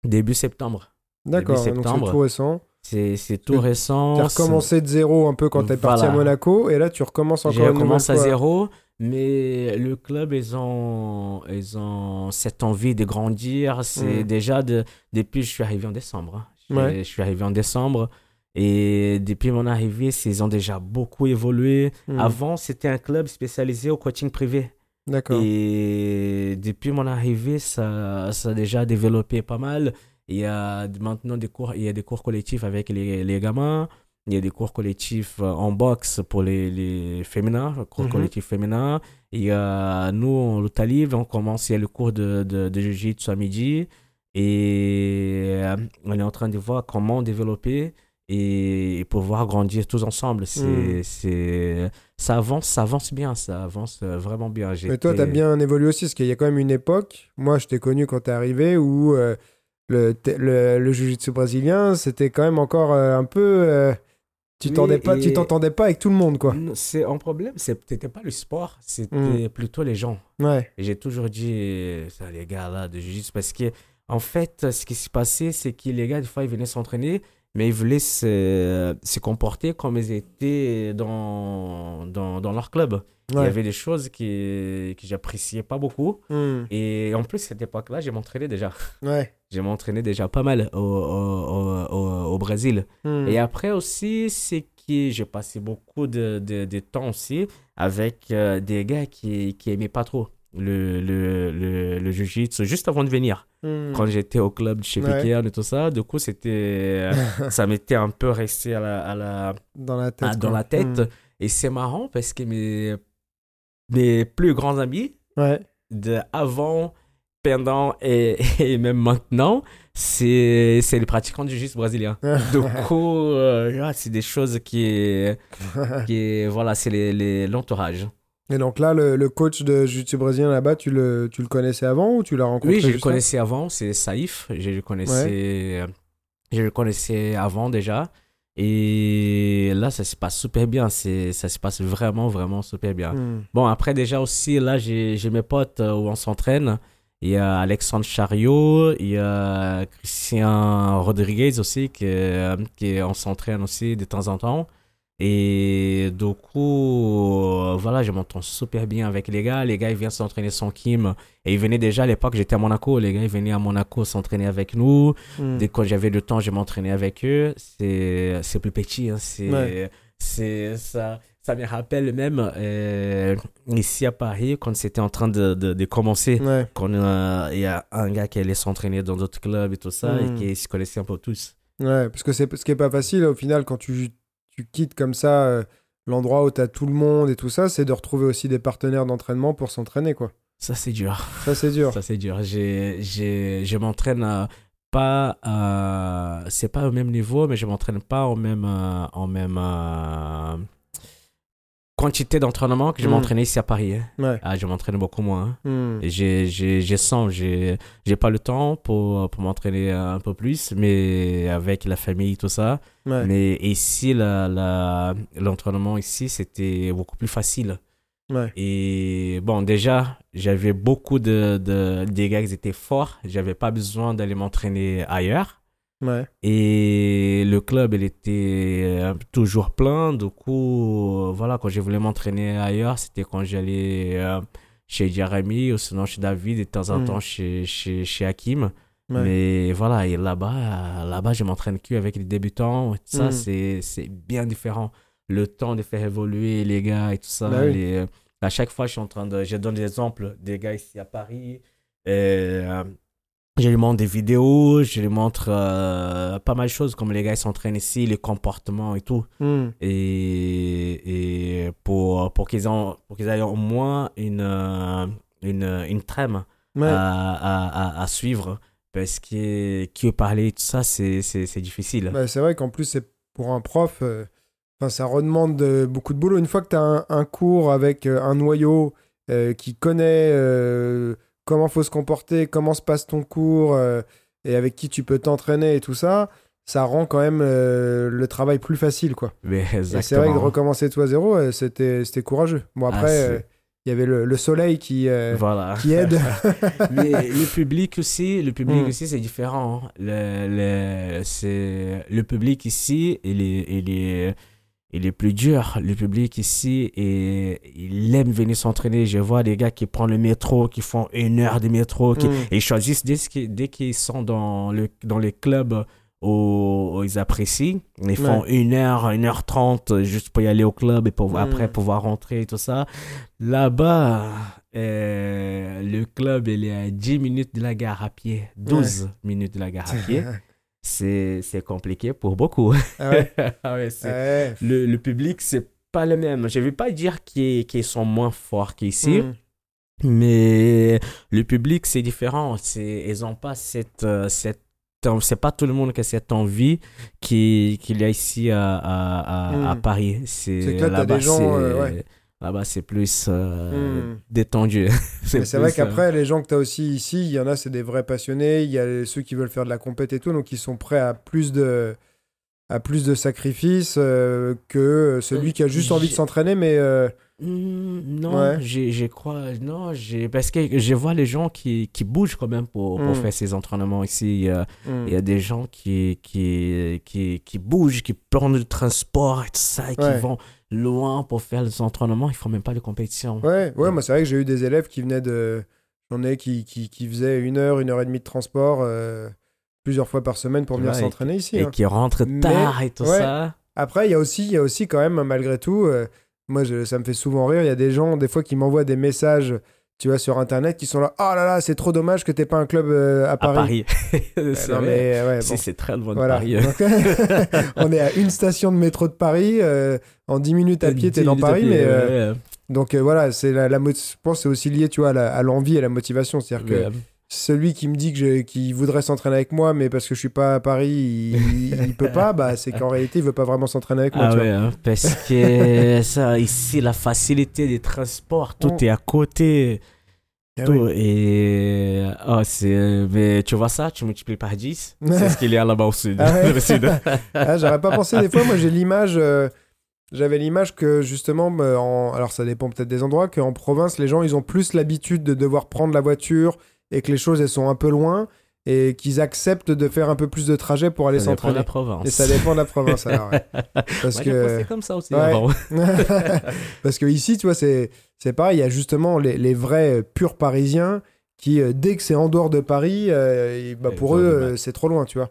début septembre. D'accord. Donc c'est tout récent. C'est, c'est tout Tu- récent. Tu as recommencé de zéro un peu quand t'es parti à Voilà. Monaco et là tu recommences encore nouvelle commencé à zéro, mais le club, ils ont, ils ont cette envie de grandir. C'est Mm. déjà de, depuis que je suis arrivé en décembre. hein. Je, Ouais. je suis arrivé en décembre. Et depuis mon arrivée, ils ont déjà beaucoup évolué. Hmm. Avant, c'était un club spécialisé au coaching privé. D'accord. Et depuis mon arrivée, ça, ça a déjà développé pas mal. Il y a maintenant des cours, il y a des cours collectifs avec les, les gamins. Il y a des cours collectifs euh, en boxe pour les, les féminins, le cours Mhm. collectif féminin. Il y a, nous, en lutte livre, on commence, il y a le cours de, de, de Jiu-Jitsu à midi. Et euh, on est en train de voir comment développer et, et pouvoir grandir tous ensemble. C'est, Mm. c'est, ça avance, ça avance bien, ça avance euh, vraiment bien. Mais toi, tu as bien évolué aussi, parce qu'il y a quand même une époque, moi je t'ai connu quand t'es arrivé, où euh, le, le, le jiu-jitsu brésilien, c'était quand même encore euh, un peu... tu t'entendais pas, tu t'entendais pas avec tout le monde, quoi. C'est un problème, c'était pas le sport, c'était Mm. plutôt les gens. Ouais. J'ai toujours dit ça, les gars là de jiu parce que En fait, ce qui s'est passé, c'est que les gars, des fois, ils venaient s'entraîner, mais ils voulaient se, se comporter comme ils étaient dans, dans, dans leur club. Il y avait des choses qui, que j'appréciais pas beaucoup. Hmm. Et en plus, à cette époque-là, j'ai m'entraîné déjà. Ouais. J'ai m'entraîné déjà pas mal au, au, au, au- Brésil. Hmm. Et après aussi, c'est que j'ai passé beaucoup de, de, de temps aussi avec euh, des gars qui, qui aimaient pas trop le, le, le, le jiu-jitsu juste avant de venir. Hmm. Quand j'étais au club chez Ouais. PKR et tout ça, du coup, c'était, ça m'était un peu resté à la, à la, Dans la tête. dans la tête. Et c'est marrant parce que mes, mes plus grands amis, Ouais. de avant, pendant et, et même maintenant, c'est les pratiquants du jiu-jitsu brésilien. Du coup, euh, c'est des choses qui, qui voilà, c'est les- les- l'entourage. Et donc là, le, le coach de jiu-jitsu brésilien là-bas, tu le, tu le connaissais avant ou tu l'as rencontré Oui, je le juste connaissais avant, c'est Saïf, je le connaissais, je le connaissais avant déjà. Et là, ça se passe super bien, c'est ça se passe vraiment, vraiment super bien. Hmm. Bon, après, déjà aussi, là, j'ai j'ai mes potes euh, où on s'entraîne. Il y a Alexandre Chariot, il y a Christian Rodriguez aussi, qui, euh, qui on s'entraîne aussi de temps en temps. Et du coup, euh, voilà, je m'entends super bien avec les gars. Les gars, ils viennent s'entraîner sans Kim. Et ils venaient déjà à l'époque, j'étais à Monaco. Les gars, ils venaient à Monaco s'entraîner avec nous. Hmm. Dès que j'avais le temps, je m'entraînais avec eux. C'est plus petit. hein. C'est Ouais. ça. Ça me rappelle même euh, ici à Paris, quand c'était en train de, de, de commencer, Ouais. quand euh, il y a un gars qui allait s'entraîner dans d'autres clubs et tout ça, Mm. et qui se connaissaient un peu tous. Ouais, parce que c'est ce qui est pas facile au final quand tu, tu quittes comme ça euh, l'endroit où tu as tout le monde et tout ça, c'est de retrouver aussi des partenaires d'entraînement pour s'entraîner quoi. Ça, c'est dur. Ça c'est dur. Ça, c'est dur. J'ai, j'ai, je m'entraîne euh, pas. euh, c'est pas au même niveau, mais je m'entraîne pas au même. euh, en même euh, quantité d'entraînement que je Mm. m'entraînais ici à Paris. hein. Ouais. Ah, je m'entraîne beaucoup moins. hein. Et J'ai, j'ai, j'ai sens, j'ai, j'ai pas le temps pour, pour m'entraîner un peu plus, mais avec la famille, tout ça. Ouais. Mais ici, la, la, l'entraînement ici, c'était beaucoup plus facile. Ouais. Et bon, déjà, j'avais beaucoup de, de, des gars qui étaient forts. J'avais pas besoin d'aller m'entraîner ailleurs. Ouais. Et le club, il était euh, toujours plein. Du coup, euh, voilà, quand je voulais m'entraîner ailleurs, c'était quand j'allais euh, chez Jeremy ou sinon chez David et de temps en Mm. temps chez, chez, chez Hakim. Ouais. Mais voilà, et là-bas, là-bas, je m'entraîne que avec les débutants. Ça, Mm. c'est, c'est bien différent. Le temps de faire évoluer les gars et tout ça. Bah oui. les- à chaque fois, je suis en train de. Je donne des exemples des gars ici à Paris. Et, euh, je lui montre des vidéos, je lui montre euh, pas mal de choses, comme les gars s'entraînent ici, les comportements et tout. Hmm. Et, et pour, pour qu'ils qu'ils aient au moins une, euh, une, une trame Ouais. à, à, à, à suivre. Parce que, que parler, tout ça, c'est difficile. Bah, c'est vrai qu'en plus, c'est pour un prof, euh, ça redemande de- beaucoup de boulot. Une fois que tu as un, un cours avec euh, un noyau euh, qui connaît comment faut se comporter, comment se passe ton cours euh, et avec qui tu peux t'entraîner et tout ça, ça rend quand même euh, le travail plus facile. quoi. Mais Et c'est vrai que de recommencer tout à zéro, euh, c'était c'était courageux. Bon, Ah, après, il y avait le, le soleil qui, euh, Voilà. qui aide. Mais le public aussi, le public Mm. aussi, c'est différent. hein. Le, le, c'est, le public ici, il est, il, est, il est plus dur. Le public ici, et, il aime venir s'entraîner. Je vois des gars qui prennent le métro, qui font une heure de métro, qui, Mm. et ils choisissent dès, qu'ils- dès qu'ils sont dans, le, dans les clubs où, où ils apprécient. Ils font une heure, une heure trente juste pour y aller au club et pour, Mm. après pouvoir rentrer et tout ça. Là-bas, euh, le club, il est à 10 minutes de la gare à pied, 12 minutes de la gare à pied. C'est c'est compliqué pour beaucoup. Ah ouais. Ah ouais, Ouais. le, le public, c'est pas le même. Je vais pas dire qu'ils qu'ils sont moins forts qu'ici, Mm. mais le public, c'est différent. C'est- Ils ont pas cette. euh, cette c'est pas tout le monde qui a cette envie qui- qu'il y a ici à, à, à, à Mm. Paris. C'est que là, des gens, euh. Là-bas, c'est plus euh, Mm. détendu. C'est vrai euh, qu'après, les gens que tu as aussi ici, il y en a, c'est des vrais passionnés. Il y a ceux qui veulent faire de la compète et tout, donc ils sont prêts à plus de, à plus de sacrifices euh, que celui qui a juste envie de s'entraîner, mais euh, Hmm, non, Ouais. j'ai crois, non, parce que je vois les gens qui, qui bougent quand même pour, pour Mm. faire ces entraînements ici. Il y a, Hmm. il y a des gens qui, qui, qui, qui bougent, qui prennent le transport et tout ça, et Ouais. qui vont loin pour faire les entraînements. Ils font même pas de compétition. Ouais, ouais, moi c'est vrai que j'ai eu des élèves qui venaient de. J'en ai qui, qui, qui faisaient une heure, une heure et demie de transport euh, plusieurs fois par semaine pour venir Ouais, s'entraîner ici. Et hein. qui rentrent Mais- tard et tout ouais. ça. Après, il y a aussi, il y a aussi quand même, malgré tout, euh, moi je- ça me fait souvent rire. Il y a des gens, des fois, qui m'envoient des messages, tu vois, sur internet, qui sont là. Oh là là, c'est trop dommage que t'aies pas un club euh, à À Paris. Paris. Euh, c'est ouais, bon. c'est très loin de Voilà. Paris. Donc, on est à une station de métro de Paris. euh, en 10 minutes à pied, t'es dans à Paris. pied, Mais, euh, ouais, donc euh, voilà, c'est la, je pense que c'est aussi lié, tu vois, à la- à l'envie et la motivation. C'est-à-dire que. Celui qui me dit que je- qu'il voudrait s'entraîner avec moi, mais parce que je suis pas à Paris, il, il peut pas, bah, c'est qu'en réalité, il veut pas vraiment s'entraîner avec moi. Ah tu vois. ouais, hein, parce que ça, ici, la facilité des transports, tout Mm. est à côté. Ah tout, oui. Et oh, c'est, mais tu vois ça, tu multiplies par 10, c'est ce qu'il y a là-bas au sud. Ah ouais. Sud. Ah, J'aurais pas pensé des fois. Moi, j'ai l'image. euh, J'avais l'image que justement, en... alors ça dépend peut-être des endroits, qu'en province, les gens, ils ont plus l'habitude de devoir prendre la voiture et que les choses, elles sont un peu loin et qu'ils acceptent de faire un peu plus de trajet pour aller Ça dépend de s'entraîner. la province. Et ça dépend de la province, alors. ouais. Parce que, comme ça aussi Ouais. parce que ici, tu vois, c'est c'est pareil. Il y a justement les, les vrais euh, purs Parisiens qui, euh, dès que c'est en dehors de Paris, euh, et, bah, pour eux, euh, c'est trop loin, tu vois.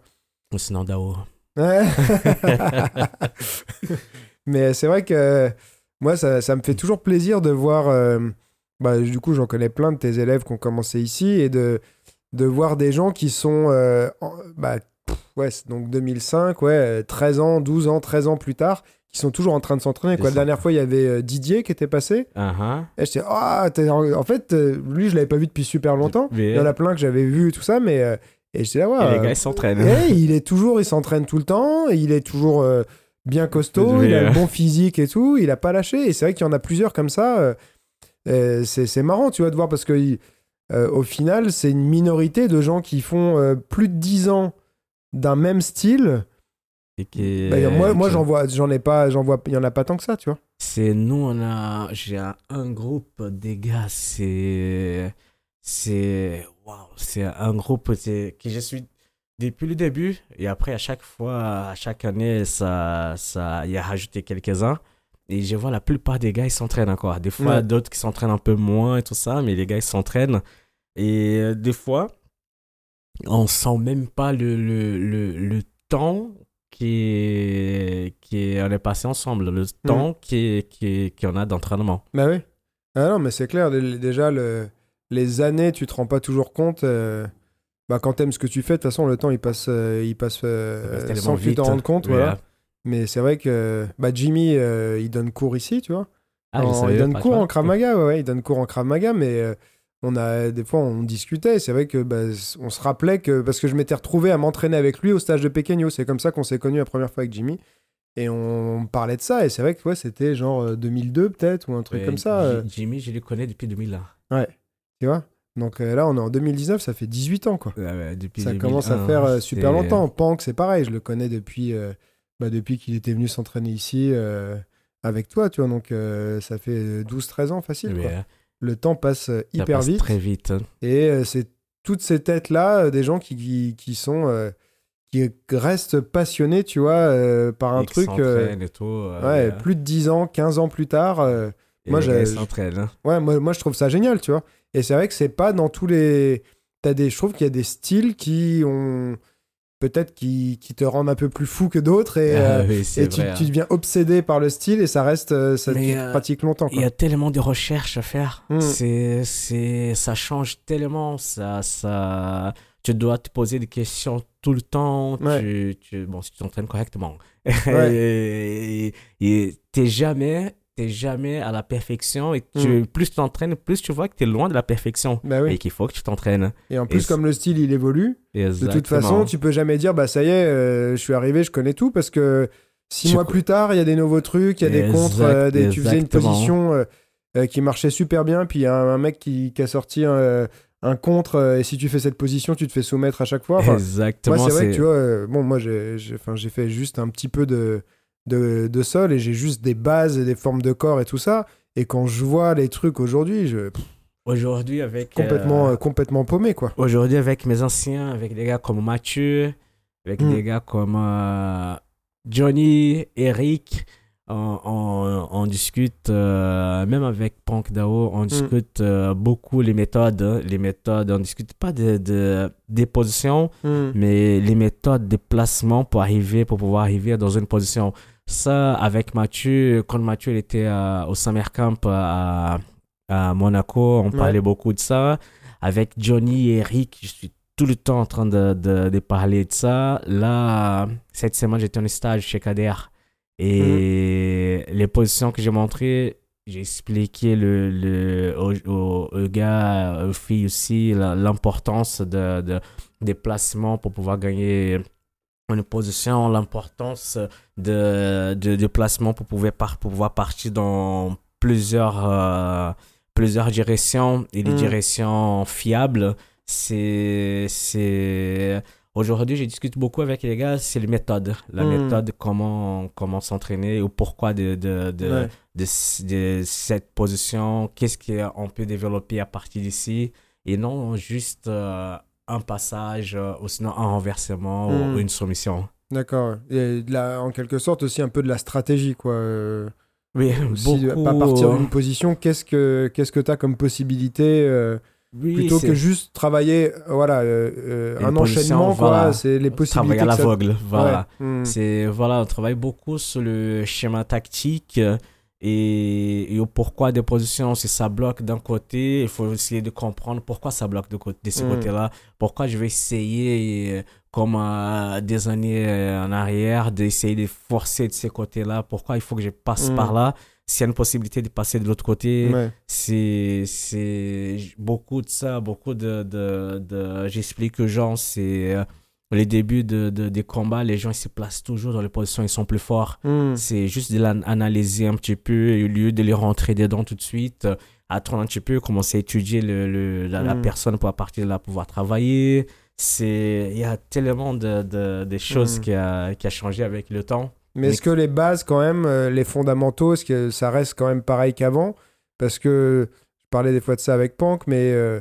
Sinon, Dao. Ouais. Mais c'est vrai que moi, ça, ça me fait toujours plaisir de voir. Euh, bah, du coup, j'en connais plein de tes élèves qui ont commencé ici et de, de voir des gens qui sont. euh, en- bah, pff, ouais, donc 2005, ouais, euh, 13 ans, 12 ans, 13 ans plus tard, qui sont toujours en train de s'entraîner. quoi. La dernière fois, il y avait euh, Didier qui était passé. Uh-huh. Et j'étais, ah, t'es en... fait, euh, lui, je l'avais pas vu depuis super longtemps. Mais- Il y en a plein que j'avais vu, tout ça, mais. euh, et j'étais là, ouais. Et les euh, gars, ils s'entraînent. Ouais, il est toujours, il s'entraîne tout le temps, il est toujours euh, bien costaud, il a euh, le bon physique et tout, il a pas lâché. Et c'est vrai qu'il y en a plusieurs comme ça. Euh, c'est c'est marrant, tu vois, de voir parce que euh, au final, c'est une minorité de gens qui font euh, plus de 10 ans d'un même style. Et qui- Bah, moi, moi j'en vois, j'en ai pas, j'en vois, il y en a pas tant que ça, tu vois. C'est nous, on a. J'ai un, groupe des gars, c'est. C'est. Waouh, c'est un groupe c'est- que je suis depuis le début. Et après, à chaque fois, à chaque année, ça, ça, il y a rajouté quelques-uns. Et je vois la plupart des gars, ils s'entraînent encore. Des fois, Ouais. d'autres qui s'entraînent un peu moins et tout ça, mais les gars, ils s'entraînent. Et euh, des fois, on sent même pas le, le, le, le temps qui est, qui est, on est passé ensemble, le temps qui est- qui est- qu'on a d'entraînement. Bah oui. Ah non, mais c'est clair, dé- déjà, le, les années, tu te rends pas toujours compte. euh, bah, quand t'aimes ce que tu fais, de toute façon, le temps, il passe, euh, il passe, euh, passe sans que tu t'en rendes compte. Mais, Voilà. Euh, Mais c'est vrai que bah, Jimmy, euh, il donne cours ici, tu vois. ah, En- il donne cours vois. en Krav Maga, ouais, ouais, il donne cours en Krav Maga, mais euh, on a des fois on discutait. C'est vrai que bah, on se rappelait que parce que je m'étais retrouvé à m'entraîner avec lui au stage de Pequeño. C'est comme ça qu'on s'est connus la première fois avec Jimmy. Et on parlait de ça. Et c'est vrai que ouais, c'était genre euh, 2002 peut-être ou un truc Ouais, comme ça. Euh, Jimmy, je le connais depuis 2001. tu vois. Donc euh, là, on est en 2019, ça fait 18 ans quoi. Ouais, ouais, depuis Ça commence à 2001, faire euh, super longtemps. Pank, c'est pareil, je le connais depuis, euh, bah, depuis qu'il était venu s'entraîner ici euh, avec toi, tu vois. Donc euh, ça fait 12-13 ans facile. Quoi. euh, Le temps passe euh, hyper passe vite. Très vite. hein. Et euh, c'est toutes ces têtes-là, des gens qui, qui, qui sont. qui restent passionnés, tu vois, par un truc. et tout. ouais, plus de 10 ans, 15 ans plus tard. et moi, les hein. Ouais, moi, moi je trouve ça génial, tu vois. Et c'est vrai que c'est pas dans tous les. T'as des... Je trouve qu'il y a des styles qui ont. Peut-être qui, qui te rendent un peu plus fou que d'autres et, Ah euh, oui, c'est et tu, vrai, hein. tu deviens obsédé par le style et ça reste. euh, Ça Mais, euh, pratique longtemps. Il y a tellement de recherches à faire. Mm. C'est, c'est, ça change tellement. Ça, ça, tu dois te poser des questions tout le temps. Ouais. Tu, tu, bon, si tu t'entraînes correctement. Ouais. et et t'es jamais, t'es jamais à la perfection. Et tu, Mm. plus tu t'entraînes, plus tu vois que t'es loin de la perfection. Bah oui. Et qu'il faut que tu t'entraînes. Et en plus, comme le style il évolue, De toute façon, tu peux jamais dire, bah ça y est, euh, je suis arrivé, je connais tout, parce que six Tu mois plus tard, il y a des nouveaux trucs, il y a des contres, euh, des, tu faisais une position euh, qui marchait super bien, puis il y a un, un mec qui, qui a sorti un, un contre, et si tu fais cette position, tu te fais soumettre à chaque fois. Enfin, Exactement. moi, c'est vrai que tu vois, bon, moi, j'ai fait juste un petit peu de, de, de sol, et j'ai juste des bases et des formes de corps et tout ça. Et quand je vois les trucs aujourd'hui, je Aujourd'hui, avec. complètement, euh, euh, complètement paumé, quoi. Aujourd'hui, avec mes anciens, avec des gars comme Mathieu, avec Mm. des gars comme euh, Johnny, Eric, on, on- on discute, euh, même avec Punk Dao, on discute euh, beaucoup les méthodes. hein, Les méthodes, on discute pas de, de- des positions, Hmm. mais les méthodes de placement pour arriver, pour pouvoir arriver dans une position. Ça, avec Mathieu, quand Mathieu était euh, au Summer Camp à, à Monaco, on parlait beaucoup de ça. Avec Johnny et Eric, je suis tout le temps en train de, de, de parler de ça. Là, cette semaine, j'étais en stage chez Kader. Et les positions que j'ai montrées, j'ai expliqué le, le, aux, aux gars, aux filles aussi, l'importance de, de, des placements pour pouvoir gagner une position, l'importance de, de, de placement pour pouvoir, par, pour pouvoir partir dans plusieurs, euh, plusieurs directions et les Mm. directions fiables. C'est... Aujourd'hui, je discute beaucoup avec les gars, c'est les méthodes. La Mm. méthode, comment, comment s'entraîner ou pourquoi de, de, de, Ouais. de, de cette position, qu'est-ce qu'on peut développer à partir d'ici, et non juste euh, un passage euh, ou sinon un renversement ou une soumission. D'accord. Et de la- en quelque sorte aussi un peu de la stratégie, quoi. euh, Oui, aussi beaucoup, pas partir euh, d'une position. Qu'est-ce que qu'est-ce que t'as comme possibilité euh, oui, plutôt que juste travailler, voilà, euh, un enchaînement, voilà. C'est les possibilités. travailler à ça- l'aveugle. Voilà. Ouais. Hmm. C'est voilà, on travaille beaucoup sur le schéma tactique et, et au pourquoi des positions. Si ça bloque d'un côté, il faut essayer de comprendre pourquoi ça bloque de, côté, de ce Mm. côté-là. Pourquoi je vais essayer, comme euh, des années euh, en arrière, d'essayer de forcer de ces côtés-là. Pourquoi il faut que je passe Mm. par là? S'il y a une possibilité de passer de l'autre côté, Ouais. c'est c'est beaucoup de ça, beaucoup de, de, de- j'explique aux gens, c'est euh, les débuts de, de- des combats, les gens ils se placent toujours dans les positions, ils sont plus forts. Hmm. C'est juste de l'analyser un petit peu au lieu de les rentrer dedans tout de suite. euh, Attendre un petit peu, commencer à étudier le, le- la, la Mm. personne pour à partir de là pouvoir travailler. Il y a tellement de, de, de choses Mm. qui, a, qui a changé avec le temps. Mais est-ce que les bases, quand même, euh, les fondamentaux, est-ce que ça reste quand même pareil qu'avant? Parce que je parlais des fois de ça avec Pank, mais euh,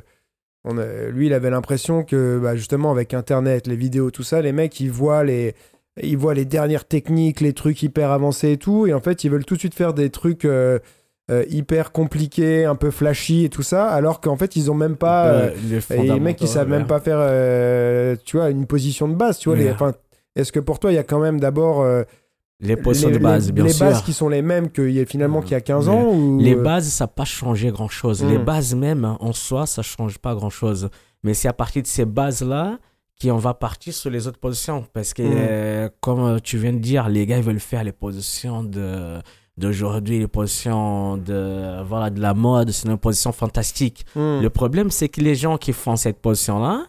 on a- lui, il avait l'impression que, bah, justement, avec Internet, les vidéos, tout ça, les mecs, ils voient les, ils voient les dernières techniques, les trucs hyper avancés et tout, et en fait, ils veulent tout de suite faire des trucs euh, euh, hyper compliqués, un peu flashy et tout ça, alors qu'en fait, ils ont même pas. euh, les et les mecs, ils savent même pas faire, tu vois, une position de base. Tu vois, enfin, est-ce que pour toi, il y a quand même d'abord Les positions les, de base, les- bien les sûr. bases qui sont les mêmes qu'il y a finalement qu'il y a 15 Mais ans ou... Les bases, ça n'a pas changé grand-chose. Les Mm. bases même, hein, en soi, ça change pas grand-chose. Mais c'est à partir de ces bases-là qu'on va partir sur les autres positions. Parce que, Mm. euh, comme euh, tu viens de dire, les gars, ils veulent faire les positions de d'aujourd'hui, les positions de, voilà, de la mode, c'est une position fantastique. Hmm. Le problème, c'est que les gens qui font cette position-là,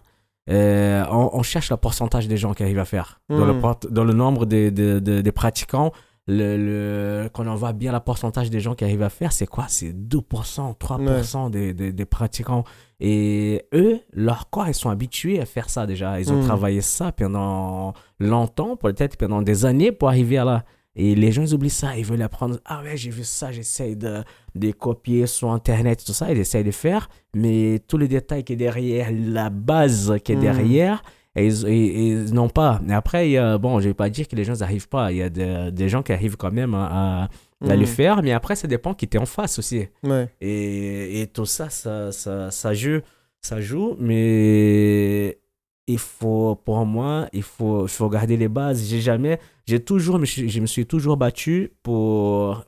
euh, on, on cherche le pourcentage des gens qui arrivent à faire. Dans, le, Mm. dans le nombre des des- des- des pratiquants, le, le, quand on voit bien le pourcentage des gens qui arrivent à faire, c'est quoi? C'est 2%, 3% des, des, des pratiquants. Et eux, leur corps, ils sont habitués à faire ça déjà. Ils ont Mm. travaillé ça pendant longtemps, peut-être pendant des années pour arriver à là. Et les gens, ils oublient ça. Ils veulent apprendre. Ah ouais, j'ai vu ça, j'essaye de, de copier sur Internet, tout ça. Ils essayent de faire. Mais tous les détails qui est derrière, la base qui est Mm. derrière, et ils, ils- ils n'ont pas. Mais après, a- bon, je vais pas dire que les gens n'arrivent pas. Il y a des- des gens qui arrivent quand même à, à, à Hmm. le faire. Mais après, ça dépend qui t'es en face aussi. Ouais. Et, et tout ça, ça, ça, ça joue, ça joue, mais il faut, pour moi, il faut, il faut garder les bases. J'ai jamais, j'ai toujours, je me suis toujours battu pour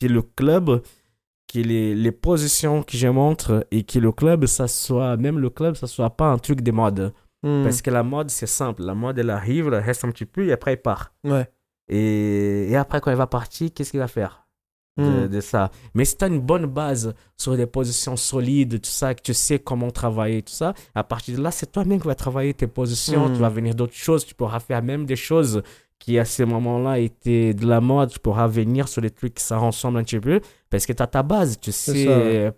que le club, que les, les positions que je montre et que le club, ça soit, même le club, ça soit pas un truc de mode. Hmm. Parce que la mode, c'est simple. La mode, elle arrive, elle reste un petit peu et après, elle part. Ouais. Et, et après, quand elle va partir, qu'est-ce qu'il va faire? De, Hmm. de ça. Mais si tu as une bonne base sur des positions solides, tout ça, que tu sais comment travailler, tout ça, à partir de là, c'est toi-même qui vas travailler tes positions, Mm. tu vas venir d'autres choses, tu pourras faire même des choses qui à ce moment-là étaient de la mode, tu pourras venir sur des trucs qui ça ressemble un petit peu, parce que tu as ta base, tu sais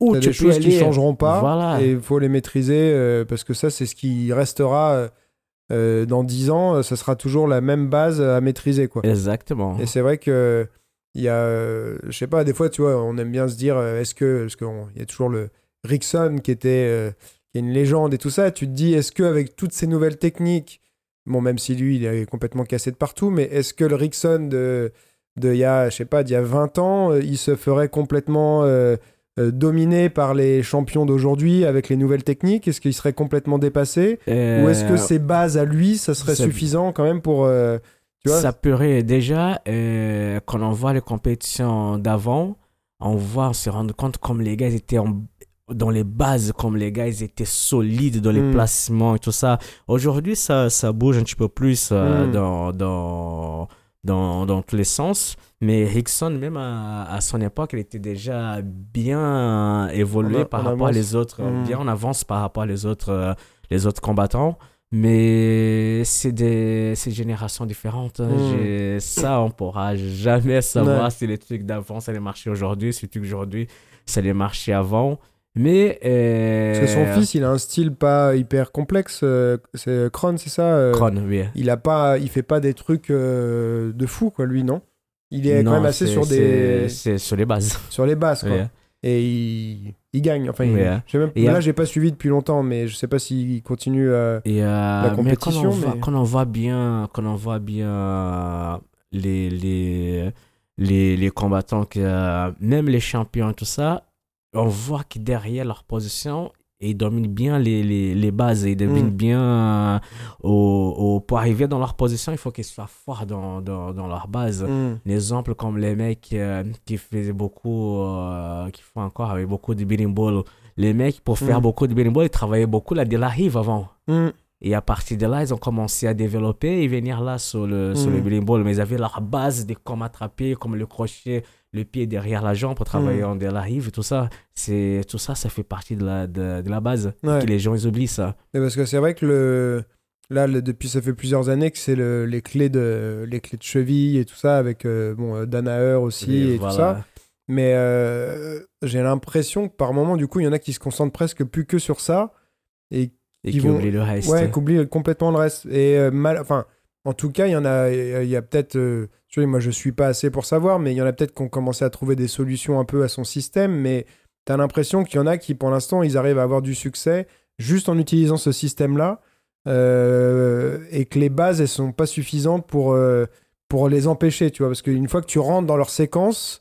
où tu des peux choses qui aller. changeront pas Voilà. et il faut les maîtriser euh, parce que ça, c'est ce qui restera euh, euh, dans 10 ans. Ça sera toujours la même base à maîtriser, quoi. Exactement. Et c'est vrai que il y a, euh, je sais pas, des fois, tu vois, on aime bien se dire, euh, est-ce que, parce qu'il y a toujours le Rickson qui était, euh, qui est une légende et tout ça, tu te dis, est-ce qu'avec toutes ces nouvelles techniques, bon, même si lui, il est complètement cassé de partout, mais est-ce que le Rickson de, de il y a, je sais pas, d'il y a 20 ans, euh, il se ferait complètement dominé par les champions d'aujourd'hui avec les nouvelles techniques? Est-ce qu'il serait complètement dépassé? Ou est-ce que ses bases à lui, ça serait suffisant quand même pour, tu vois? Ça pourrait déjà, euh, quand on voit les compétitions d'avant, on voit, on se rend compte comme les gars ils étaient en- dans les bases, comme les gars ils étaient solides dans les Mm. placements et tout ça. Aujourd'hui, ça, ça bouge un petit peu plus euh, Mm. dans, dans, dans, dans tous les sens. Mais Hickson, même à, à son époque, il était déjà bien évolué a- par rapport à avance. les autres, Mm. bien en avance par rapport à les autres, euh, les autres combattants. Mais c'est des, générations différentes. hein. Mm. J'ai- Ça, on pourra jamais savoir Ouais. si les trucs d'avant, ça allait marcher aujourd'hui, si les trucs d'aujourd'hui, ça allait marcher avant. Mais. euh, Parce que son fils, il a un style pas hyper complexe. euh, c'est Kron, c'est ça euh, Kron, oui. Il a pas, il fait pas des trucs euh, de fou, quoi, lui, non? Il est Non, quand même assez sur des, c'est- C'est sur les bases. sur les bases, quoi. Oui. Et il, il gagne. Enfin, Ouais. même, Et là, à- j'ai pas suivi depuis longtemps, mais je sais pas s'il continue. Et, euh, mais compétition, quand on, voit, mais- quand on voit bien, quand on voit bien les, les, les, les combattants, que, euh, même les champions tout ça, on voit que derrière leur position, ils dominent bien les, les, les bases, ils dominent Mm. bien euh, au, au- pour arriver dans leur position, il faut qu'ils soient forts dans, dans, dans leur base. Mm. Un exemple comme les mecs euh, qui faisaient beaucoup, euh, qui font encore avec beaucoup de beating ball. Les mecs, pour faire Mm. beaucoup de beating ball, ils travaillaient beaucoup la de la rive avant. Mm. Et à partir de là, ils ont commencé à développer et venir là sur le, sur le beating ball. Mais ils avaient leur base des comme attrapés, comme le crochet, le pied derrière la jambe pour travailler Mm. en de la rive et tout ça. C'est, tout ça, ça fait partie de la, de, de la base. Ouais. Que les gens, ils oublient ça. Mais parce que c'est vrai que le là le- depuis ça fait plusieurs années que c'est le- les clés de les clés de cheville et tout ça avec euh, bon euh, Danaher aussi et, tout ça. Mais euh, j'ai l'impression que par moment du coup il y en a qui se concentrent presque plus que sur ça et Et qui vont- oublient le reste. ouais qu'oublient complètement le reste. Et euh, mal enfin en tout cas il y en a il y a peut-être euh, tu vois, moi je suis pas assez pour savoir mais il y en a peut-être qui ont commencé à trouver des solutions un peu à son système mais t'as l'impression qu'il y en a qui pour l'instant ils arrivent à avoir du succès juste en utilisant ce système là et que les bases elles sont pas suffisantes pour euh, pour les empêcher tu vois parce qu'une fois que tu rentres dans leur séquence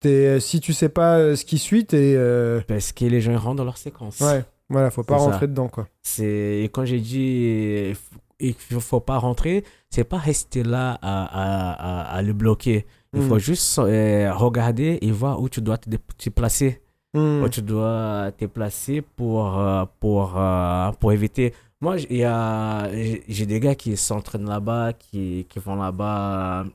t'es- si tu sais pas euh, ce qui suit t'es euh, Parce que les gens rentrent dans leur séquence. ouais voilà faut pas ça. rentrer dedans quoi C'est et quand j'ai dit il faut, faut pas rentrer, c'est pas rester là à, à, à, à le bloquer. Il faut juste euh, regarder et voir où tu dois te, te placer. Hmm. Où tu dois te placer pour, euh, pour, euh, pour éviter. Moi, j'ai des gars qui s'entraînent là-bas, qui, qui vont là-bas.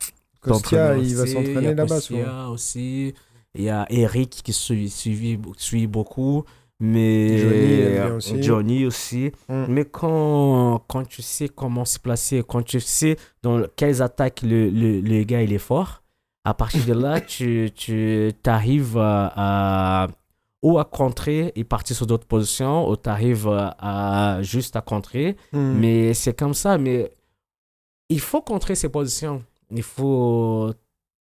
Kostia il va s'entraîner là-bas souvent aussi. Il y a Eric qui suit, suit beaucoup. Mais Johnny aussi. Johnny aussi. Mm. Mais quand, quand tu sais comment se placer, quand tu sais dans quelles attaques le, le, le gars il est fort, à partir de là, tu, tu arrives à, à- ou à contrer et partir sur d'autres positions, ou tu arrives à, à juste à contrer. Hmm. Mais c'est comme ça. Mais il faut contrer ces positions. Il faut,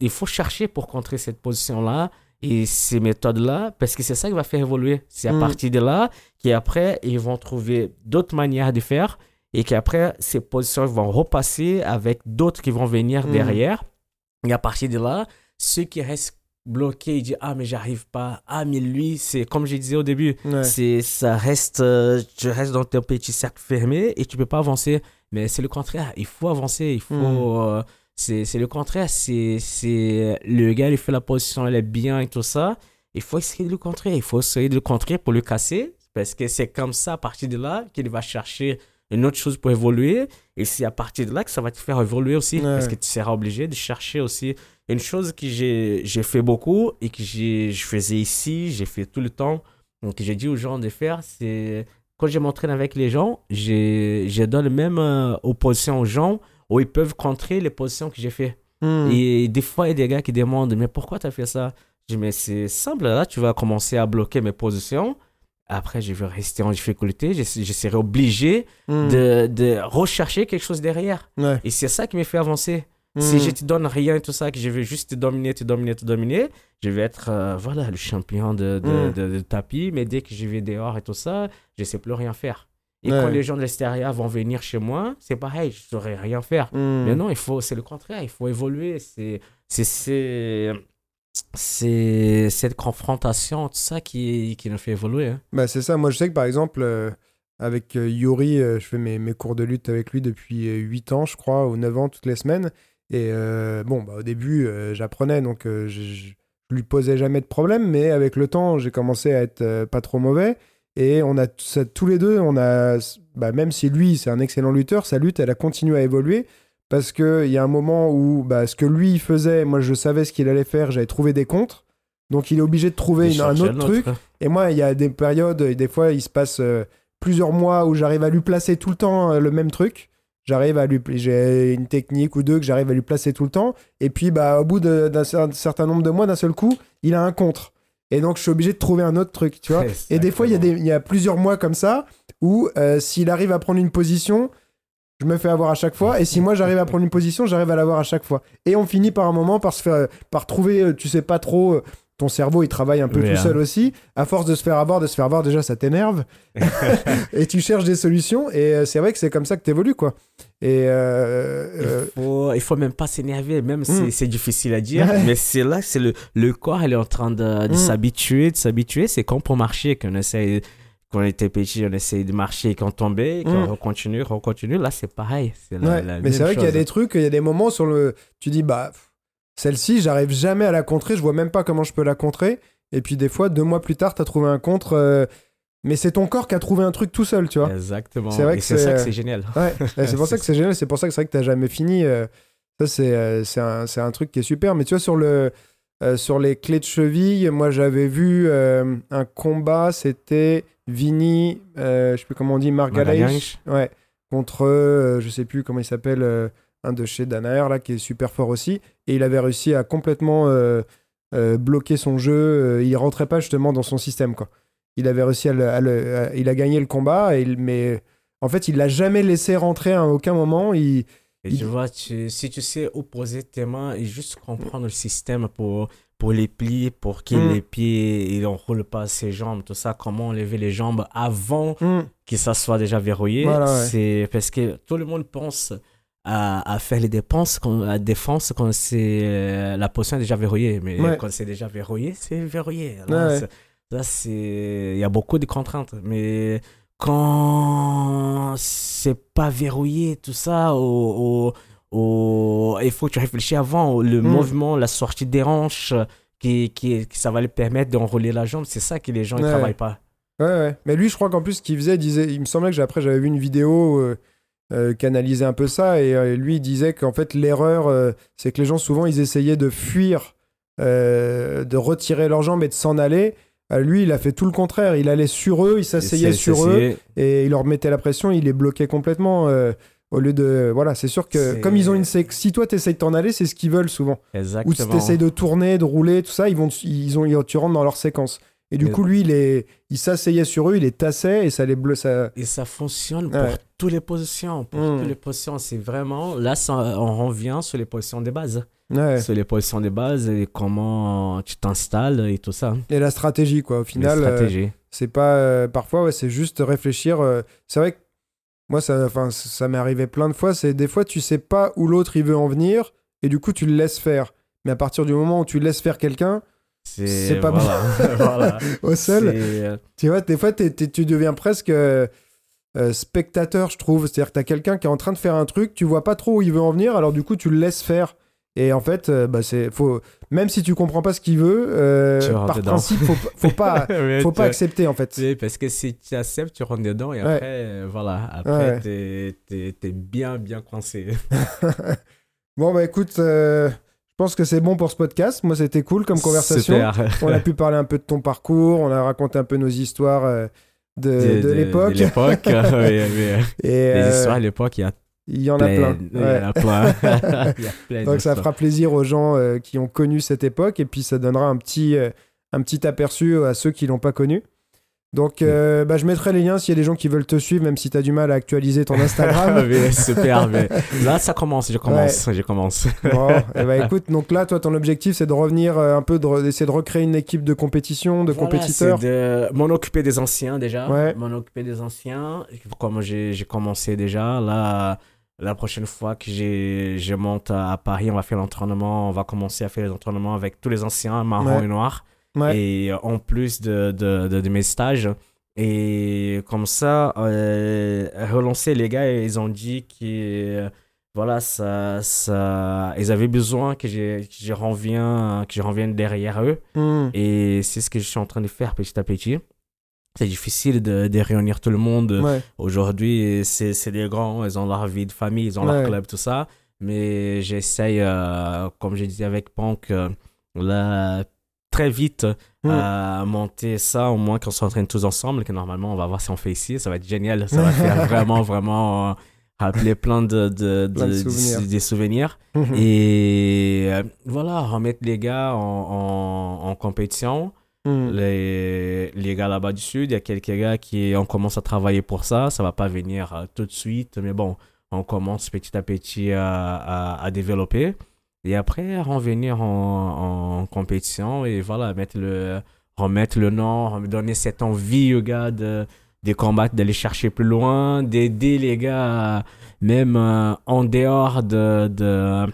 il faut chercher pour contrer cette position-là et ces méthodes-là, parce que c'est ça qui va faire évoluer. C'est à Mm. partir de là qu'après, ils vont trouver d'autres manières de faire et qu'après, ces positions vont repasser avec d'autres qui vont venir Mm. derrière. Et à partir de là, ceux qui restent bloqués, ils disent Ah, mais j'arrive pas. Ah, mais lui, c'est comme je disais au début, Ouais. c'est ça reste euh, tu restes dans ton petit cercle fermé et tu peux pas avancer mais c'est le contraire il faut avancer il faut Mm. euh, c'est le contraire c'est c'est le gars il fait la position elle est bien et tout ça. Il faut essayer de le contrer il faut essayer de le contrer pour le casser parce que c'est comme ça à partir de là qu'il va chercher une autre chose pour évoluer. Et c'est à partir de là que ça va te faire évoluer aussi Ouais. parce que tu seras obligé de chercher aussi une chose que j'ai fait beaucoup et que je faisais ici j'ai fait tout le temps. Donc, j'ai dit aux gens de faire, c'est quand je m'entraîne avec les gens, j'ai- je donne même euh, aux positions aux gens où ils peuvent contrer les positions que j'ai fait. Hmm. Et des fois, il y a des gars qui demandent, mais pourquoi tu as fait ça? Je dis, mais c'est simple, là, tu vas commencer à bloquer mes positions. Après, je vais rester en difficulté, je, je serai obligé Hmm. de, de rechercher quelque chose derrière. Ouais. Et c'est ça qui me fait avancer. Si Mm. je te donne rien et tout ça, que je vais juste te dominer, te dominer, te dominer, je vais être euh, voilà, le champion de, de, de- de tapis. Mais dès que je vais dehors et tout ça, je sais plus rien faire. Et Ouais. quand les gens de l'extérieur vont venir chez moi, c'est pareil, je saurais rien faire. Hmm. Mais non, il faut, c'est le contraire, il faut évoluer. C'est, c'est, c'est, c'est cette confrontation, tout ça qui, qui nous fait évoluer. hein. Bah, c'est ça. Moi, je sais que par exemple, euh, avec euh, Yuri, euh, je fais mes, mes cours de lutte avec lui depuis euh, 8 ans, je crois, ou 9 ans, toutes les semaines. Et bon, bah, au début, j'apprenais, donc je, je lui posais jamais de problème, mais avec le temps, j'ai commencé à être pas trop mauvais. Et on a ça, tous les deux, on a, bah, même si lui, c'est un excellent lutteur, sa lutte, elle a continué à évoluer. Parce qu'il y a un moment où bah, ce que lui faisait, moi je savais ce qu'il allait faire, j'avais trouvé des contres. Donc il est obligé de trouver une- un autre truc. Et moi, il y a des périodes, et des fois, il se passe euh, plusieurs mois où j'arrive à lui placer tout le temps euh, le même truc. J'arrive à lui, j'ai une technique ou deux que j'arrive à lui placer tout le temps. Et puis, bah, au bout d'un cer- certain nombre de mois, d'un seul coup, il a un contre. Et donc, je suis obligé de trouver un autre truc, tu vois. Et des fois, il y, a des- y a plusieurs mois comme ça où euh, s'il arrive à prendre une position, je me fais avoir à chaque fois. Et si moi, j'arrive à prendre une position, j'arrive à l'avoir à chaque fois. Et on finit par un moment par se faire, par trouver, euh, tu sais pas trop. Euh, ton cerveau, il travaille un peu Oui, tout hein. seul aussi. À force de se faire avoir, de se faire avoir, déjà, ça t'énerve. et tu cherches des solutions. Et euh, c'est vrai que c'est comme ça que t'évolues, quoi. Et euh, euh, Il faut, il faut même pas s'énerver, même si Mm. c'est difficile à dire. Ouais. Mais c'est là, c'est le, le corps, il est en train de, de Mm. s'habituer, de s'habituer. C'est comme pour marcher, qu'on essaye, quand on était petit, on essaye de marcher, quand on tombait, quand Mm. on continue, on continue. Là, c'est pareil. C'est la- Ouais, la mais c'est vrai qu'il y a des trucs, il y a des moments sur le. Tu dis, bah, celle-ci, j'arrive jamais à la contrer, je vois même pas comment je peux la contrer. Et puis des fois, deux mois plus tard, t'as trouvé un contre. euh, Mais c'est ton corps qui a trouvé un truc tout seul, tu vois. Exactement. C'est vrai Et que c'est ça que c'est génial. Ouais, c'est pour ça que c'est génial, c'est pour ça que c'est vrai que t'as jamais fini. euh, ça, c'est euh, c'est un, un truc qui est super. Mais tu vois, sur, le, euh, sur les clés de cheville, moi, j'avais vu euh, un combat, c'était Vini, euh, je sais plus comment on dit. Magalhães. Ouais, contre, euh, je sais plus comment il s'appelle, euh, un de chez Danaher, là, qui est super fort aussi. Et il avait réussi à complètement euh, euh, bloquer son jeu. euh, il rentrait pas justement dans son système, quoi. Il avait réussi à le. à le- à- il a gagné le combat, et il- mais en fait, il l'a jamais laissé rentrer à aucun moment. Il, Et Il- tu vois, tu- si tu sais où poser tes mains et juste comprendre le système pour, pour les plier, pour que Mm. les pieds ils enroulent pas ses jambes, tout ça, comment enlever les jambes avant que ça soit déjà verrouillé. Voilà, ouais. C'est parce que tout le monde pense à, à faire les dépenses, quand, la défense quand c'est euh, la potion est déjà verrouillée. Mais Ouais. quand c'est déjà verrouillé, c'est verrouillé. Là, Ouais, c'est- là, c'est il y a beaucoup de contraintes. Mais quand c'est pas verrouillé, tout ça, au, au- au- il faut que tu réfléchisses avant le Mm. mouvement, la sortie des hanches. Qui, qui, qui- ça va lui permettre d'enrouler la jambe, c'est ça que les gens ne Ouais. travaillent pas. Ouais, ouais. Mais lui, je crois qu'en plus, ce qu'il faisait, il disait, il me semblait que après, j'avais vu une vidéo euh, euh, qui analysait un peu ça, et euh, lui, il disait qu'en fait, l'erreur, euh, c'est que les gens, souvent, ils essayaient de fuir, euh, de retirer leurs jambes et de s'en aller. Lui, il a fait tout le contraire. Il allait sur eux, il s'asseyait sur eux, et il leur mettait la pression, il les bloquait complètement. au lieu de. Voilà, c'est sûr que comme ils ont une. Si toi, t'essayes de t'en aller, c'est ce qu'ils veulent souvent. Exactement. Ou si t'essayes de tourner, de rouler, tout ça, ils vont, ils ont, ils- tu rentres dans leur séquence. Et du Et- coup, lui, il, est- il s'asseyait sur eux, il les tassait et ça les bleu, ça. Et ça fonctionne pour Ouais. toutes les positions. Pour Mm. toutes les positions. C'est vraiment. Là, ça- on revient sur les positions de base. Ouais. Sur les positions de base et comment tu t'installes et tout ça. Et la stratégie, quoi. Au final, euh, c'est pas. euh, parfois, ouais, c'est juste réfléchir. euh, c'est vrai que moi, ça, ça m'est arrivé plein de fois. C'est des fois, tu sais pas où l'autre il veut en venir et du coup, tu le laisses faire. Mais à partir du moment où tu laisses faire quelqu'un, c'est pas bon. voilà. voilà. au C'est, euh, tu vois, des fois, t'es- tu deviens presque euh, euh, spectateur, je trouve. C'est-à-dire que t'as quelqu'un qui est en train de faire un truc, tu vois pas trop où il veut en venir, alors du coup, tu le laisses faire. Et en fait, euh, bah, c'est faut même si tu comprends pas ce qu'il veut, euh, Tu par dedans. principe, faut, pas- faut pas, ouais, faut tu- pas accepter en fait. tu sais, parce que si tu acceptes, tu rentres dedans et Ouais. après, voilà. Ouais. Après, t'es, t'es, t'es bien, bien coincé. Bon bah écoute, euh, pense que c'est bon pour ce podcast. Moi, c'était cool comme conversation. On a pu parler un peu de ton parcours, on a raconté un peu nos histoires euh, de, de l'époque. De l'époque. oui, oui. Et Les euh, histoires à l'époque, il y a il y en a plein. Il y en a plein. Il y a plein Donc ça fera plaisir aux gens euh, qui ont connu cette époque et puis ça donnera un petit, un petit aperçu à ceux qui l'ont pas connu. Donc, euh, bah, je mettrai les liens s'il y a des gens qui veulent te suivre, même si tu as du mal à actualiser ton Instagram. Mais super, mais là ça commence, je commence, je commence. bon, eh ben, écoute, donc là, toi, ton objectif, c'est de revenir euh, un peu, de re- d'essayer de recréer une équipe de compétition, de Voilà, compétiteurs. c'est de m'en occuper des anciens déjà. Ouais. M'en occuper des anciens. Comme j'ai j'ai commencé déjà, là, la prochaine fois que j'ai- je monte à, à Paris, on va faire l'entraînement. On va commencer à faire les entraînements avec tous les anciens, marron Ouais. et noir. Ouais. Et en plus de, de, de, de mes stages. Et comme ça, euh, relancer les gars, ils ont dit que euh, voilà, ça, ça, ils avaient besoin que je, que je revienne, que je revienne derrière eux. Hmm. Et c'est ce que je suis en train de faire petit à petit. C'est difficile de, de réunir tout le monde. Ouais. Aujourd'hui, c'est c'est des grands, ils ont leur vie de famille, ils ont Ouais. leur club, tout ça. Mais j'essaye, euh, comme je disais avec Punk, euh, là, très vite Mm. à monter ça, au moins qu'on s'entraîne tous ensemble, que normalement on va voir si on fait ici. Ça va être génial, ça va faire vraiment, vraiment euh, rappeler plein de, de, Plein de de- souvenirs. des souvenirs. Mhm. Et euh, voilà, remettre les gars en, en, en compétition. Hmm. Les, les gars là-bas du sud, il y a quelques gars qui on commence à travailler pour ça. Ça va pas venir euh, tout de suite, mais bon, on commence petit à petit à, à, à développer. Et après, revenir en, en compétition et voilà, mettre le, remettre le nom, donner cette envie aux gars de, de combattre, d'aller chercher plus loin, d'aider les gars, même euh, en dehors de, de,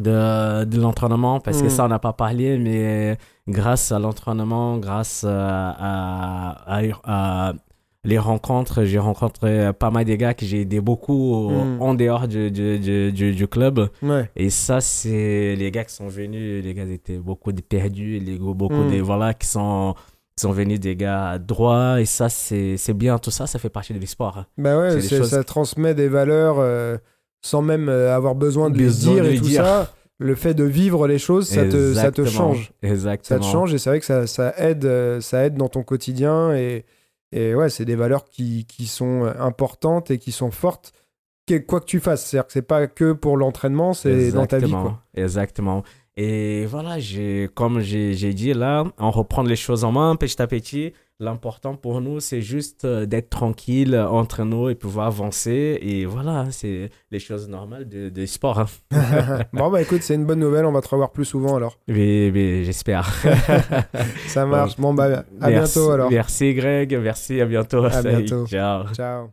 de, de l'entraînement, parce que Mm. ça, on n'a pas parlé, mais grâce à l'entraînement, grâce à, à, à- à les rencontres, j'ai rencontré pas mal de gars que j'ai aidé beaucoup Mm. en dehors du, du, du, du- du club. Ouais. Et ça, c'est les gars qui sont venus, les gars étaient beaucoup de perdus, les gars, beaucoup Mm. de, voilà, qui sont, sont venus des gars droits. Et ça, c'est bien, tout ça, ça fait partie de l'esport. Bah ouais, choses- ça transmet des valeurs euh, sans même euh, avoir besoin de les dire de et tout dire. ça. Le fait de vivre les choses, ça te, ça te Exactement. change. Ça Exactement. te change et c'est vrai que ça, ça, aide, euh, ça aide dans ton quotidien. Et, et ouais, c'est des valeurs qui, qui sont importantes et qui sont fortes, quoi que tu fasses. C'est-à-dire que c'est pas que pour l'entraînement, c'est dans ta vie. Quoi. Exactement. Et voilà, comme j'ai dit là, on reprend les choses en main petit à petit. L'important pour nous, c'est juste euh, d'être tranquille euh, entre nous et pouvoir avancer. Et voilà, c'est les choses normales de, de sport. hein. bon, bah écoute, c'est une bonne nouvelle. On va te revoir plus souvent alors. Mais, mais j'espère. Ça marche. Bon, bah à Merci- bientôt alors. Merci Greg, merci, à bientôt. À bientôt. Ciao. Ciao.